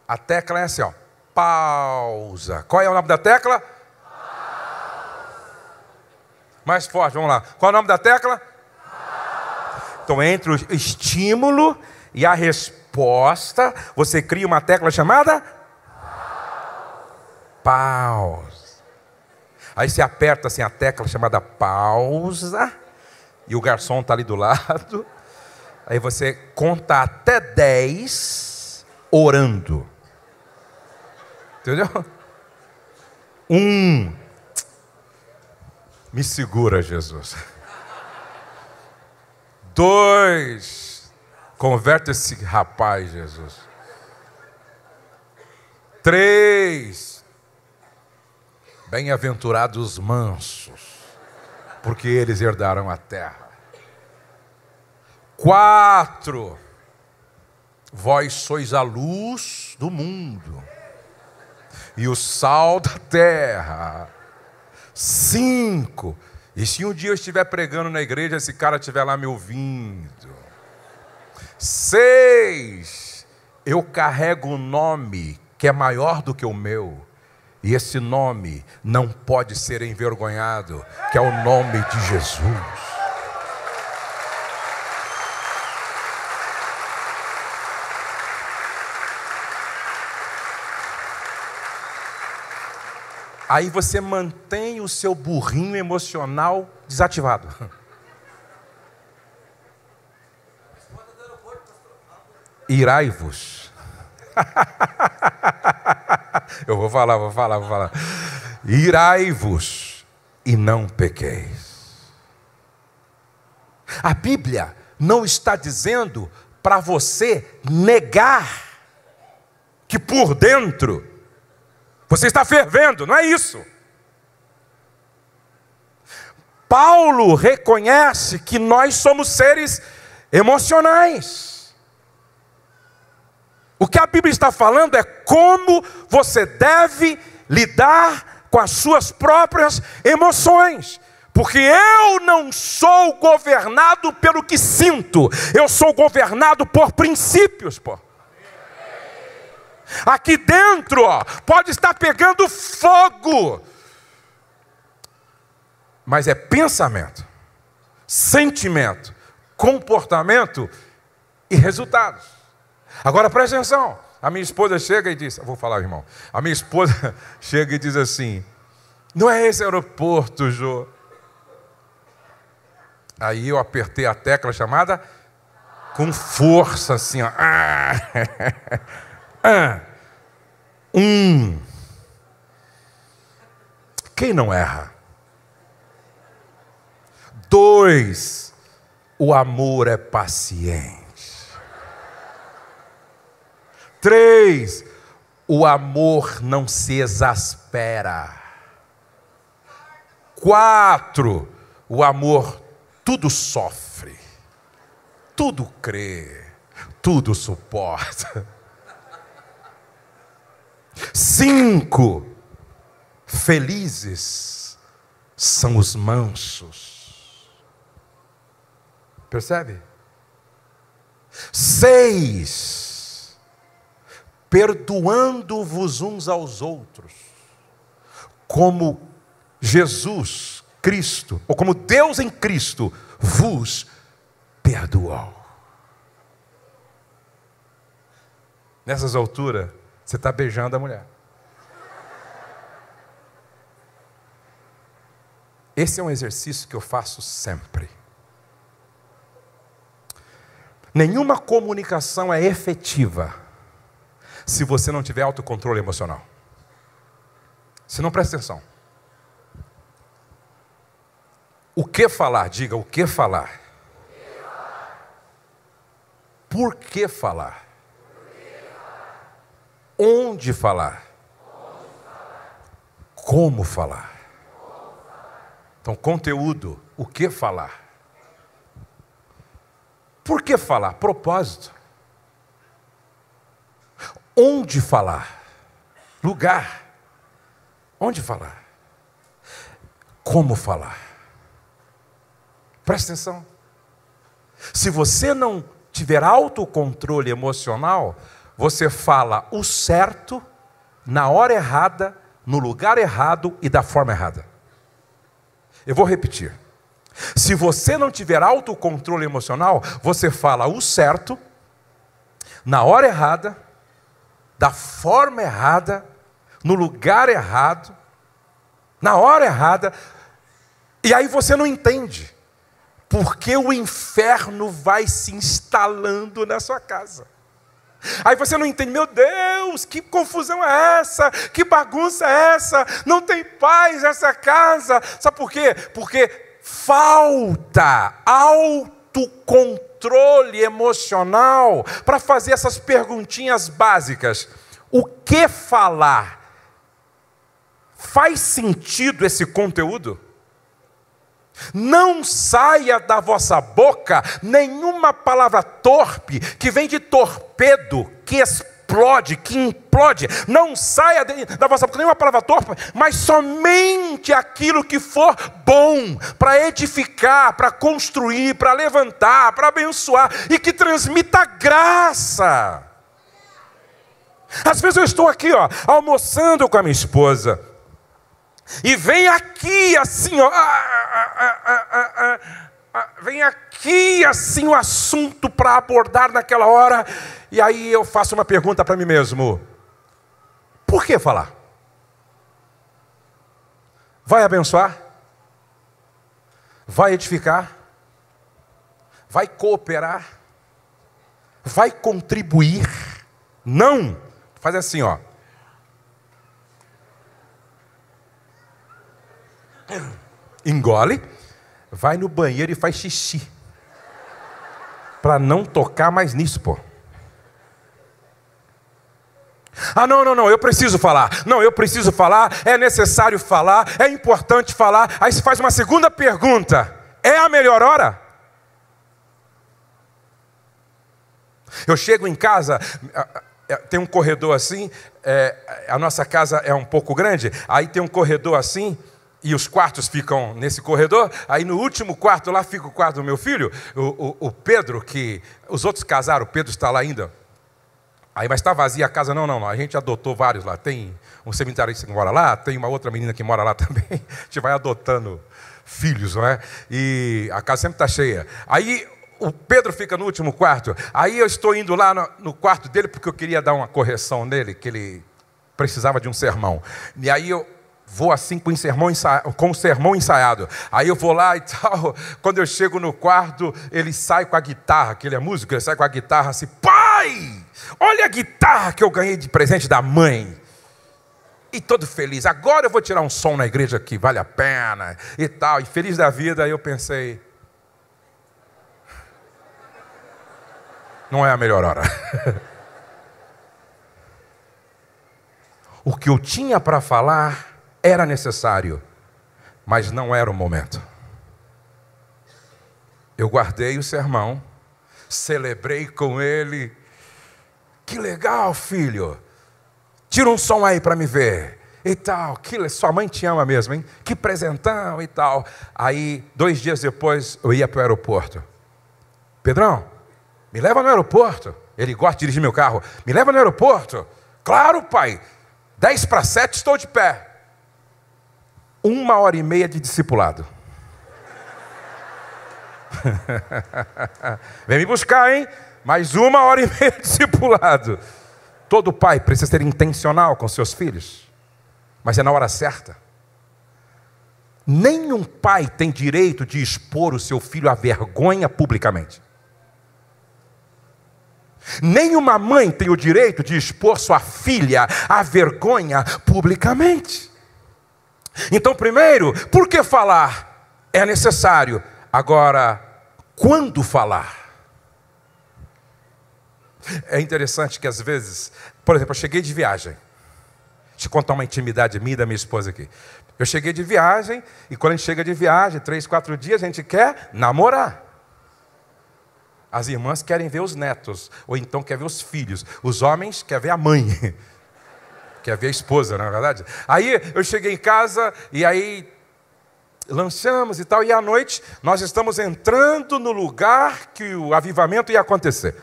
A tecla é assim, ó pausa. Qual é o nome da tecla? Mais forte, vamos lá. Qual é o nome da tecla? Então, entre o estímulo e a resposta, você cria uma tecla chamada pausa. Aí você aperta assim a tecla chamada pausa, e o garçom está ali do lado. Aí você conta até 10 orando. Entendeu? Um. Me segura, Jesus. Dois. Converte esse rapaz, Jesus. Três. Bem-aventurados mansos, porque eles herdaram a terra. Quatro. Vós sois a luz do mundo e o sal da terra. Cinco. E se um dia eu estiver pregando na igreja, esse cara estiver lá me ouvindo. Seis. Eu carrego um nome que é maior do que o meu. E esse nome não pode ser envergonhado, que é o nome de Jesus. Aí você mantém o seu burrinho emocional desativado. Irai-vos. (laughs) Eu vou falar, vou falar, vou falar. Irai-vos e não pequeis. A Bíblia não está dizendo para você negar que por dentro você está fervendo, não é isso. Paulo reconhece que nós somos seres emocionais. O que a Bíblia está falando é como você deve lidar com as suas próprias emoções. Porque eu não sou governado pelo que sinto, eu sou governado por princípios, pô. Aqui dentro, ó, pode estar pegando fogo. Mas é pensamento, sentimento, comportamento e resultados. Agora preste atenção. A minha esposa chega e diz: Vou falar, irmão. A minha esposa (laughs) chega e diz assim: Não é esse aeroporto, Jô. Aí eu apertei a tecla chamada com força, assim, ó. Ah, (laughs) um. Quem não erra? Dois, o amor é paciente. Três, o amor não se exaspera. Quatro, o amor tudo sofre, tudo crê, tudo suporta. Cinco, felizes são os mansos. Percebe? Seis, perdoando-vos uns aos outros, como Jesus, Cristo, ou como Deus em Cristo vos perdoou. Nessas alturas, você está beijando a mulher. Esse é um exercício que eu faço sempre. Nenhuma comunicação é efetiva se você não tiver autocontrole emocional. Se não presta atenção. O que falar? Diga o que falar. Por que falar? Onde falar? Como falar? Então, conteúdo, o que falar? Por que falar? Propósito. Onde falar? Lugar. Onde falar? Como falar? Presta atenção. Se você não tiver autocontrole emocional, você fala o certo, na hora errada, no lugar errado e da forma errada. Eu vou repetir. Se você não tiver autocontrole emocional, você fala o certo, na hora errada, da forma errada, no lugar errado, na hora errada, e aí você não entende, porque o inferno vai se instalando na sua casa. Aí você não entende, meu Deus, que confusão é essa? Que bagunça é essa? Não tem paz nessa casa. Sabe por quê? Porque falta autocontrole emocional para fazer essas perguntinhas básicas. O que falar? Faz sentido esse conteúdo? Não saia da vossa boca nenhuma palavra torpe que vem de torpedo, que explode, que implode. Não saia da vossa boca nenhuma palavra torpe, mas somente aquilo que for bom para edificar, para construir, para levantar, para abençoar e que transmita graça. Às vezes eu estou aqui, ó, almoçando com a minha esposa. E vem aqui assim, ó, ah, ah, ah, vem aqui assim o assunto para abordar naquela hora, e aí eu faço uma pergunta para mim mesmo: por que falar? Vai abençoar? Vai edificar? Vai cooperar? Vai contribuir? Não! Faz assim, ó. Engole, vai no banheiro e faz xixi. Para não tocar mais nisso, pô. Ah, não, não, não, eu preciso falar. Não, eu preciso falar, é necessário falar, é importante falar. Aí se faz uma segunda pergunta: é a melhor hora? Eu chego em casa, tem um corredor assim, é, a nossa casa é um pouco grande, aí tem um corredor assim, e os quartos ficam nesse corredor. Aí no último quarto lá fica o quarto do meu filho, o, o, o Pedro, que os outros casaram, o Pedro está lá ainda. Aí, mas está vazia a casa, não, não, não. A gente adotou vários lá. Tem um cemitério que mora lá, tem uma outra menina que mora lá (laughs) também. A gente vai adotando filhos, não é? E a casa sempre está cheia. Aí o Pedro fica no último quarto. Aí eu estou indo lá no, no quarto dele porque eu queria dar uma correção nele, que ele precisava de um sermão. E aí eu vou assim com o sermão, ensaiado, com o sermão ensaiado. Aí eu vou lá e tal. (laughs) Quando eu chego no quarto, ele sai com a guitarra, que ele é músico, ele sai com a guitarra assim: Pai, olha a guitarra que eu ganhei de presente da mãe. E todo feliz, agora eu vou tirar um som na igreja que vale a pena e tal. E feliz da vida, aí eu pensei: Não é a melhor hora. (laughs) o que eu tinha para falar era necessário, mas não era o momento. Eu guardei o sermão, celebrei com ele. Que legal, filho. Tira um som aí para me ver. E tal, que sua mãe te ama mesmo, hein? Que presentão e tal. Aí, dois dias depois, eu ia para o aeroporto. Pedrão, me leva no aeroporto. Ele gosta de dirigir meu carro. Me leva no aeroporto. Claro, pai. Dez para sete, estou de pé. Uma hora e meia de discipulado. (laughs) Vem me buscar, hein? Mais uma hora e meia de discipulado. Todo pai precisa ser intencional com seus filhos, mas é na hora certa. Nenhum pai tem direito de expor o seu filho à vergonha publicamente. Nenhuma mãe tem o direito de expor sua filha à vergonha publicamente. Então, primeiro, por que falar? É necessário. Agora, quando falar? É interessante que às vezes, por exemplo, eu cheguei de viagem. Deixa eu contar uma intimidade minha e da minha esposa aqui. Eu cheguei de viagem, e quando a gente chega de viagem, três, quatro dias, a gente quer namorar. As irmãs querem ver os netos, ou então quer ver os filhos. Os homens querem ver a mãe. (laughs) Quer ver a esposa, não é verdade? Aí eu cheguei em casa e aí lançamos e tal, e à noite nós estamos entrando no lugar que o avivamento ia acontecer.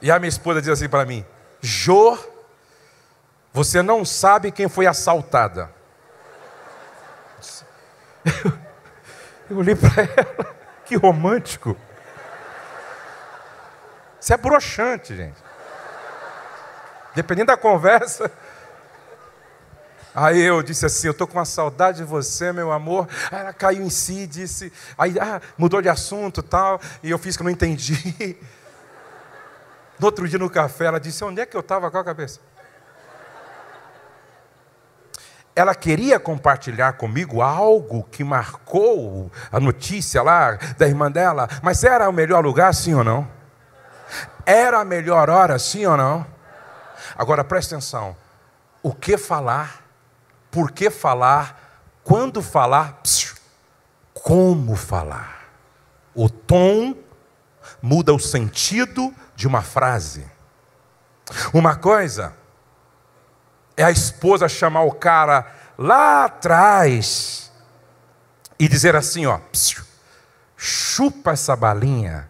E a minha esposa diz assim para mim: Jô, você não sabe quem foi assaltada. Eu olhei para ela, (laughs) que romântico. Isso é broxante, gente. Dependendo da conversa. Aí eu disse assim: Eu estou com uma saudade de você, meu amor. Aí ela caiu em si, disse. Aí ah, mudou de assunto tal. E eu fiz que não entendi. No outro dia no café, ela disse: Onde é que eu estava com a cabeça? Ela queria compartilhar comigo algo que marcou a notícia lá da irmã dela, mas era o melhor lugar, sim ou não? Era a melhor hora, sim ou não? Agora preste atenção: o que falar, por que falar, quando falar, como falar. O tom muda o sentido de uma frase. Uma coisa é a esposa chamar o cara lá atrás e dizer assim, ó, chupa essa balinha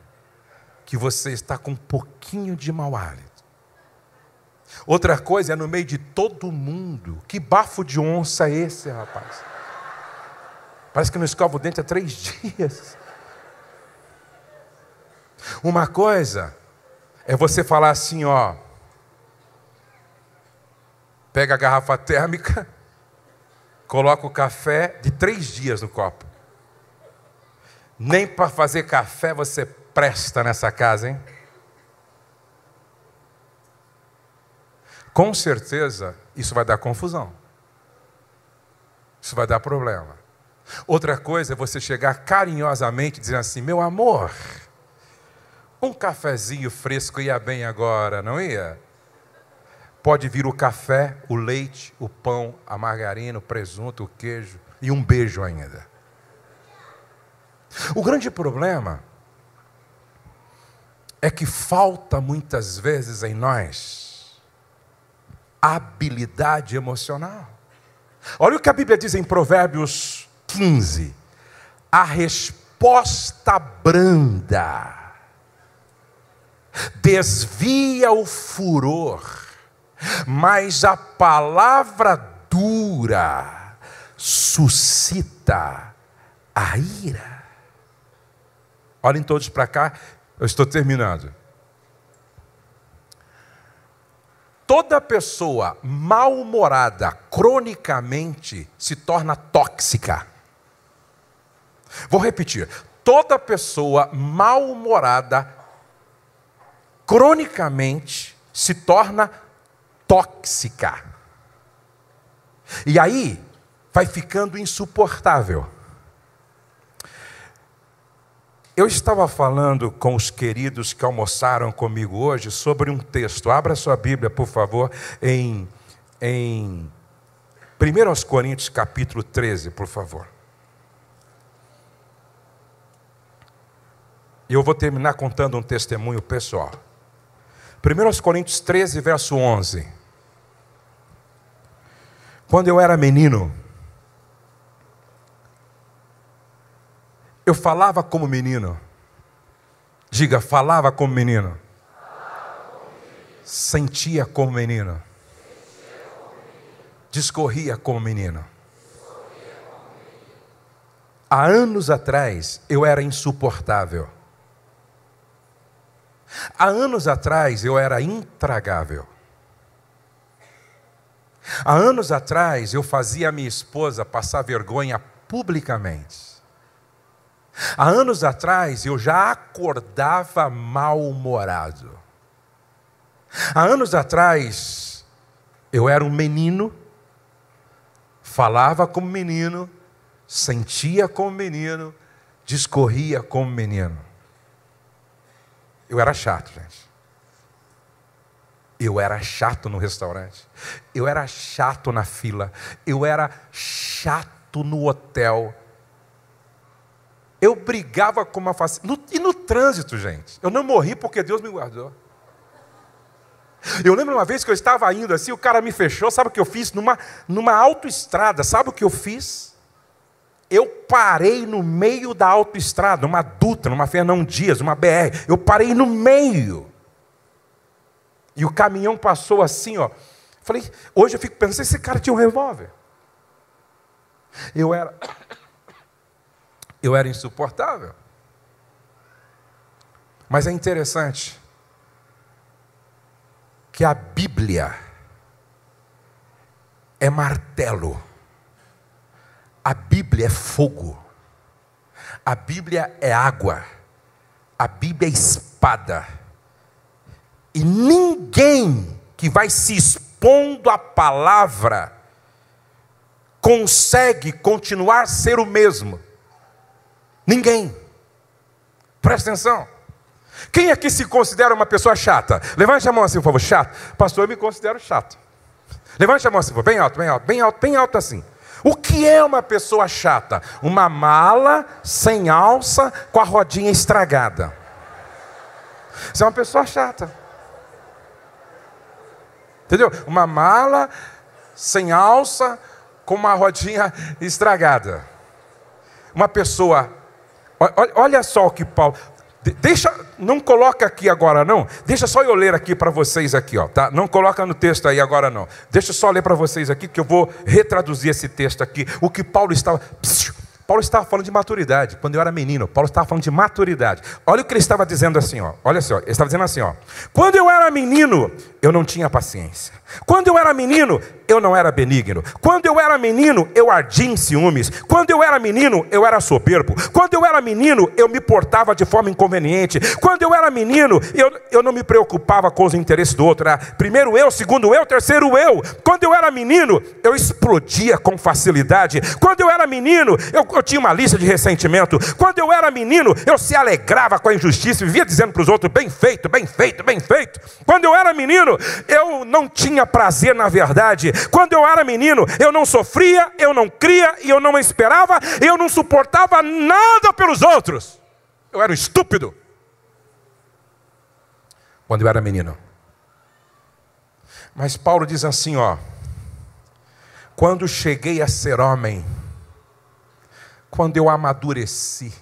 que você está com um pouquinho de mau hálito. Outra coisa é no meio de todo mundo. Que bafo de onça é esse, rapaz? Parece que não escova o dente há três (laughs) dias. Uma coisa é você falar assim, ó. Pega a garrafa térmica, (laughs) coloca o café de três dias no copo. Nem para fazer café você presta nessa casa, hein? Com certeza isso vai dar confusão. Isso vai dar problema. Outra coisa é você chegar carinhosamente dizendo assim: meu amor, um cafezinho fresco ia bem agora, não ia? Pode vir o café, o leite, o pão, a margarina, o presunto, o queijo e um beijo ainda. O grande problema é que falta muitas vezes em nós habilidade emocional. Olha o que a Bíblia diz em Provérbios 15: a resposta branda desvia o furor, mas a palavra dura suscita a ira. Olhem todos para cá, eu estou terminando. Toda pessoa mal-humorada cronicamente se torna tóxica. Vou repetir. Toda pessoa mal-humorada cronicamente se torna tóxica. E aí vai ficando insuportável. Eu estava falando com os queridos que almoçaram comigo hoje sobre um texto. Abra sua Bíblia, por favor, em, em 1 Coríntios capítulo 13, por favor. E eu vou terminar contando um testemunho pessoal. 1 Coríntios 13, verso 11. Quando eu era menino, Eu falava como menino. Diga, falava como menino. Sentia como menino. Discorria como menino. Há anos atrás eu era insuportável. Há anos atrás eu era intragável. Há anos atrás eu fazia a minha esposa passar vergonha publicamente. Há anos atrás eu já acordava mal-humorado. Há anos atrás eu era um menino, falava como menino, sentia como menino, discorria como menino. Eu era chato, gente. Eu era chato no restaurante. Eu era chato na fila. Eu era chato no hotel. Eu brigava com uma facilidade. E no trânsito, gente. Eu não morri porque Deus me guardou. Eu lembro uma vez que eu estava indo assim, o cara me fechou. Sabe o que eu fiz? Numa, numa autoestrada. Sabe o que eu fiz? Eu parei no meio da autoestrada, numa Dutra, numa Fernão Dias, uma BR. Eu parei no meio. E o caminhão passou assim, ó. Falei, hoje eu fico pensando, esse cara tinha um revólver. Eu era. Eu era insuportável. Mas é interessante que a Bíblia é martelo. A Bíblia é fogo. A Bíblia é água. A Bíblia é espada. E ninguém que vai se expondo à palavra consegue continuar ser o mesmo. Ninguém. Presta atenção. Quem aqui se considera uma pessoa chata? Levante a mão assim, por favor. Chato. Pastor, eu me considero chato. Levante a mão assim, por favor. Bem alto, bem alto, bem alto, bem alto assim. O que é uma pessoa chata? Uma mala sem alça com a rodinha estragada. Isso é uma pessoa chata. Entendeu? Uma mala sem alça com uma rodinha estragada. Uma pessoa. Olha só o que Paulo. Deixa, não coloca aqui agora não. Deixa só eu ler aqui para vocês aqui, ó, tá? Não coloca no texto aí agora não. Deixa só ler para vocês aqui que eu vou retraduzir esse texto aqui. O que Paulo estava Paulo estava falando de maturidade. Quando eu era menino, Paulo estava falando de maturidade. Olha o que ele estava dizendo assim, ó. Olha só, ele estava dizendo assim, ó. Quando eu era menino, eu não tinha paciência. Quando eu era menino, eu não era benigno. Quando eu era menino, eu ardia em ciúmes. Quando eu era menino, eu era soberbo. Quando eu era menino, eu me portava de forma inconveniente. Quando eu era menino, eu, eu não me preocupava com os interesses do outro. Era primeiro eu, segundo eu, terceiro eu. Quando eu era menino, eu explodia com facilidade. Quando eu era menino, eu, eu tinha uma lista de ressentimento. Quando eu era menino, eu se alegrava com a injustiça vivia dizendo para os outros: bem feito, bem feito, bem feito. Quando eu era menino, eu não tinha prazer na verdade. Quando eu era menino, eu não sofria, eu não cria e eu não esperava, eu não suportava nada pelos outros. Eu era um estúpido. Quando eu era menino. Mas Paulo diz assim, ó: Quando cheguei a ser homem, quando eu amadureci,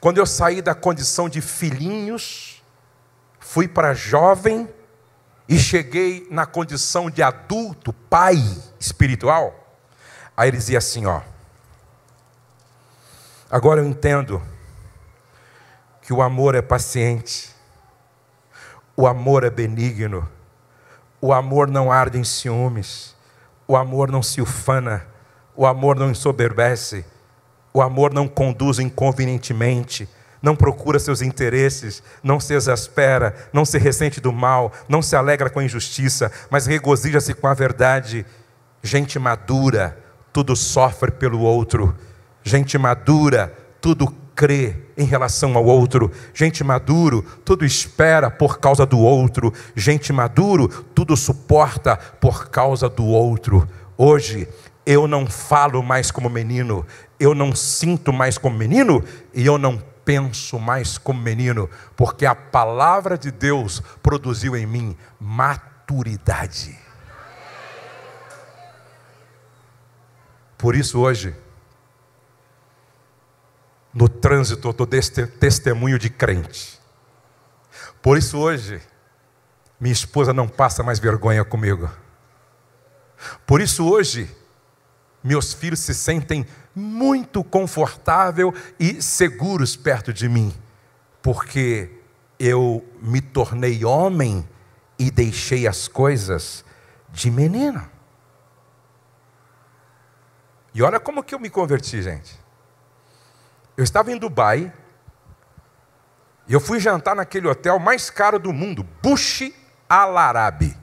quando eu saí da condição de filhinhos, fui para jovem e cheguei na condição de adulto, pai espiritual, aí ele dizia assim: ó, agora eu entendo que o amor é paciente, o amor é benigno, o amor não arde em ciúmes, o amor não se ufana, o amor não ensoberbece, o amor não conduz inconvenientemente, não procura seus interesses, não se exaspera, não se ressente do mal, não se alegra com a injustiça, mas regozija-se com a verdade. Gente madura, tudo sofre pelo outro. Gente madura, tudo crê em relação ao outro. Gente maduro, tudo espera por causa do outro. Gente maduro, tudo suporta por causa do outro. Hoje, eu não falo mais como menino, eu não sinto mais como menino e eu não penso mais como menino, porque a palavra de Deus produziu em mim maturidade. Por isso hoje, trânsito eu dou testemunho de crente. Por isso hoje, minha esposa não passa mais vergonha comigo. Por isso hoje, meus filhos se sentem muito confortável e seguros perto de mim, porque eu me tornei homem e deixei as coisas de menino. E olha como que eu me converti, gente. Eu estava em Dubai e eu fui jantar naquele hotel mais caro do mundo, Bush Al Arabi.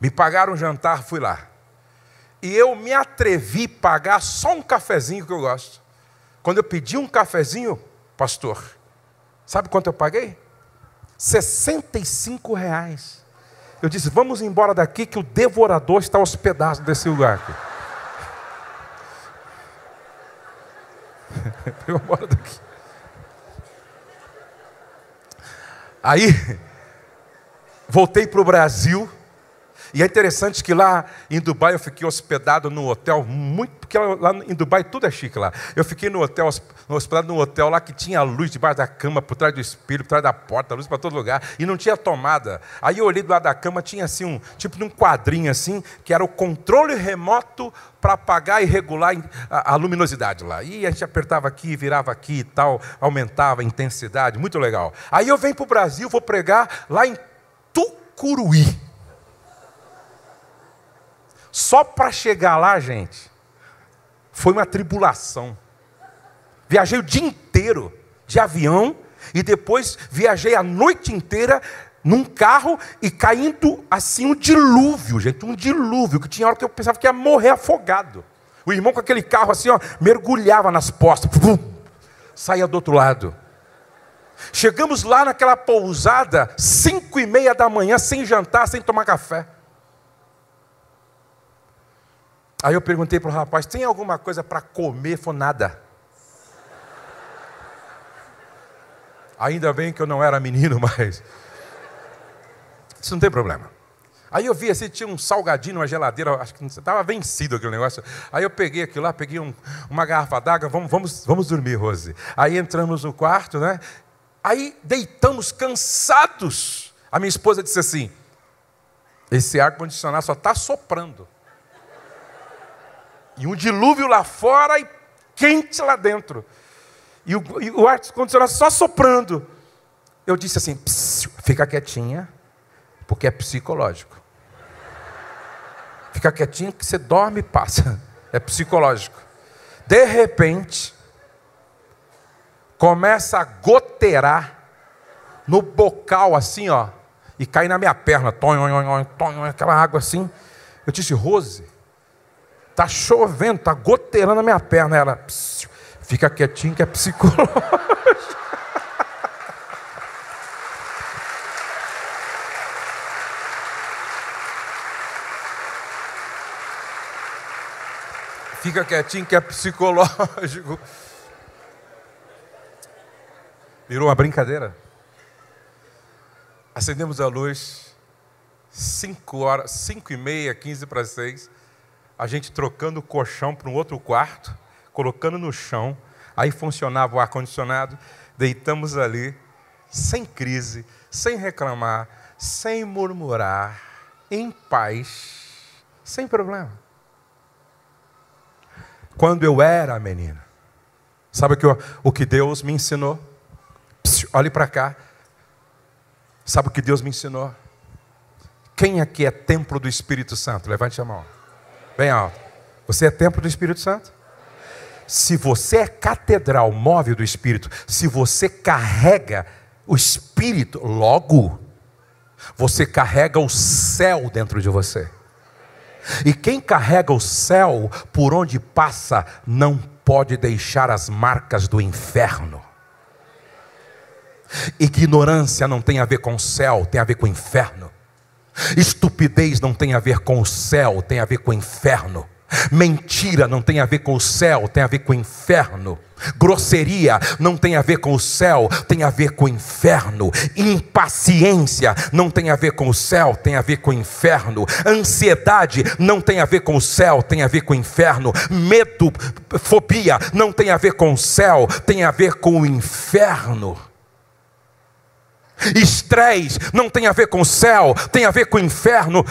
Me pagaram um jantar, fui lá. E eu me atrevi a pagar só um cafezinho que eu gosto. Quando eu pedi um cafezinho, pastor, sabe quanto eu paguei? 65 reais. Eu disse, vamos embora daqui que o devorador está hospedado desse lugar aqui. (laughs) Vamos embora daqui. Aí, voltei para o Brasil. E é interessante que lá em Dubai eu fiquei hospedado num hotel muito. Porque lá em Dubai tudo é chique lá. Eu fiquei no hotel, hospedado num hotel lá que tinha luz debaixo da cama, por trás do espelho, por trás da porta, luz para todo lugar. E não tinha tomada. Aí eu olhei do lado da cama, tinha assim um tipo de um quadrinho assim, que era o controle remoto para apagar e regular a, a luminosidade lá. E a gente apertava aqui, virava aqui e tal, aumentava a intensidade, muito legal. Aí eu venho para o Brasil, vou pregar lá em Tucuruí. Só para chegar lá, gente, foi uma tribulação. Viajei o dia inteiro de avião e depois viajei a noite inteira num carro e caindo assim um dilúvio, gente, um dilúvio, que tinha hora que eu pensava que ia morrer afogado. O irmão com aquele carro assim, ó, mergulhava nas postas, pum, saía do outro lado. Chegamos lá naquela pousada, cinco e meia da manhã, sem jantar, sem tomar café. Aí eu perguntei para o rapaz: tem alguma coisa para comer? Falou: nada. Ainda bem que eu não era menino, (laughs) mas. Isso não tem problema. Aí eu vi assim, tinha um salgadinho numa geladeira, acho que estava vencido aquele negócio. Aí eu peguei aquilo lá, peguei um, uma garrafa d'água, vamos, vamos, vamos dormir, Rose. Aí entramos no quarto, né? Aí deitamos cansados. A minha esposa disse assim: esse ar-condicionado só está soprando. E um dilúvio lá fora e quente lá dentro. E o, e o ar-condicionado só soprando. Eu disse assim: fica quietinha, porque é psicológico. Fica quietinha que você dorme e passa. É psicológico. De repente, começa a goteirar no bocal assim, ó, e cai na minha perna, tonho, tonho, aquela água assim. Eu disse, Rose, Está chovendo, está goteirando a minha perna. Ela, fica quietinho que é psicológico. (laughs) fica quietinho que é psicológico. Virou uma brincadeira. Acendemos a luz, 5 horas, 5 e meia, 15 para 6 a gente trocando o colchão para um outro quarto, colocando no chão, aí funcionava o ar-condicionado, deitamos ali, sem crise, sem reclamar, sem murmurar, em paz, sem problema. Quando eu era menina, sabe o que, o que Deus me ensinou? Olhe para cá. Sabe o que Deus me ensinou? Quem aqui é templo do Espírito Santo? Levante a mão. Bem alto. Você é templo do Espírito Santo? Se você é catedral móvel do Espírito, se você carrega o Espírito, logo, você carrega o céu dentro de você. E quem carrega o céu, por onde passa, não pode deixar as marcas do inferno. Ignorância não tem a ver com o céu, tem a ver com o inferno. Estupidez não tem a ver com o céu, tem a ver com o inferno. Mentira não tem a ver com o céu, tem a ver com o inferno. Grosseria não tem a ver com o céu, tem a ver com o inferno. Impaciência não tem a ver com o céu, tem a ver com o inferno. Ansiedade não tem a ver com o céu, tem a ver com o inferno. Medo, fobia não tem a ver com o céu, tem a ver com o inferno. Estresse não tem a ver com o céu, tem a ver com o inferno.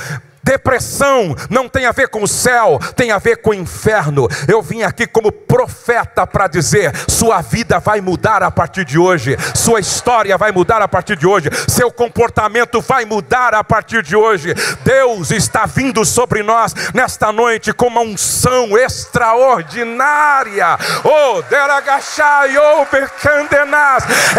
Depressão não tem a ver com o céu, tem a ver com o inferno. Eu vim aqui como profeta para dizer: sua vida vai mudar a partir de hoje, sua história vai mudar a partir de hoje, seu comportamento vai mudar a partir de hoje. Deus está vindo sobre nós nesta noite com uma unção extraordinária. Oh,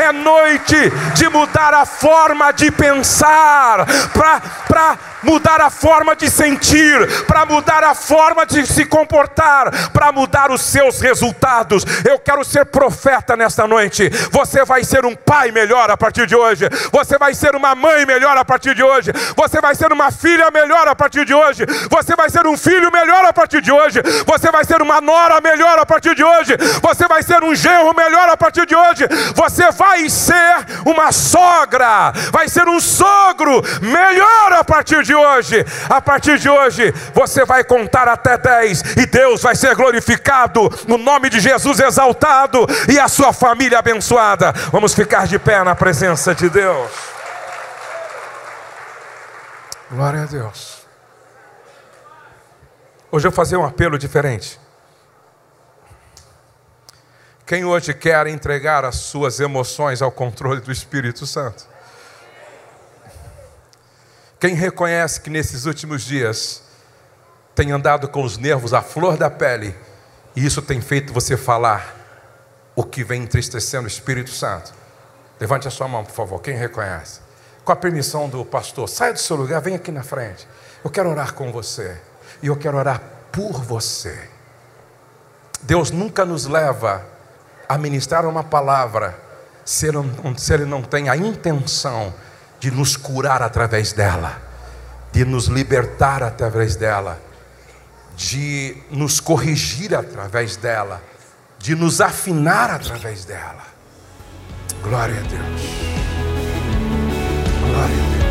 é noite de mudar a forma de pensar, para mudar a forma de sentir, para mudar a forma de se comportar, para mudar os seus resultados. Eu quero ser profeta nesta noite. Você vai ser um pai melhor a partir de hoje. Você vai ser uma mãe melhor a partir de hoje. Você vai ser uma filha melhor a partir de hoje. Você vai ser um filho melhor a partir de hoje. Você vai ser uma nora melhor a partir de hoje. Você vai ser um genro melhor a partir de hoje. Você vai ser uma sogra, vai ser um sogro melhor a partir de de hoje, a partir de hoje, você vai contar até 10 e Deus vai ser glorificado, no nome de Jesus exaltado e a sua família abençoada. Vamos ficar de pé na presença de Deus. Glória a Deus. Hoje eu vou fazer um apelo diferente. Quem hoje quer entregar as suas emoções ao controle do Espírito Santo? Quem reconhece que nesses últimos dias tem andado com os nervos à flor da pele, e isso tem feito você falar o que vem entristecendo o Espírito Santo? Levante a sua mão, por favor. Quem reconhece? Com a permissão do pastor, saia do seu lugar, vem aqui na frente. Eu quero orar com você. E eu quero orar por você. Deus nunca nos leva a ministrar uma palavra se ele não, se ele não tem a intenção de nos curar através dela, de nos libertar através dela, de nos corrigir através dela, de nos afinar através dela. Glória a Deus. Glória a Deus.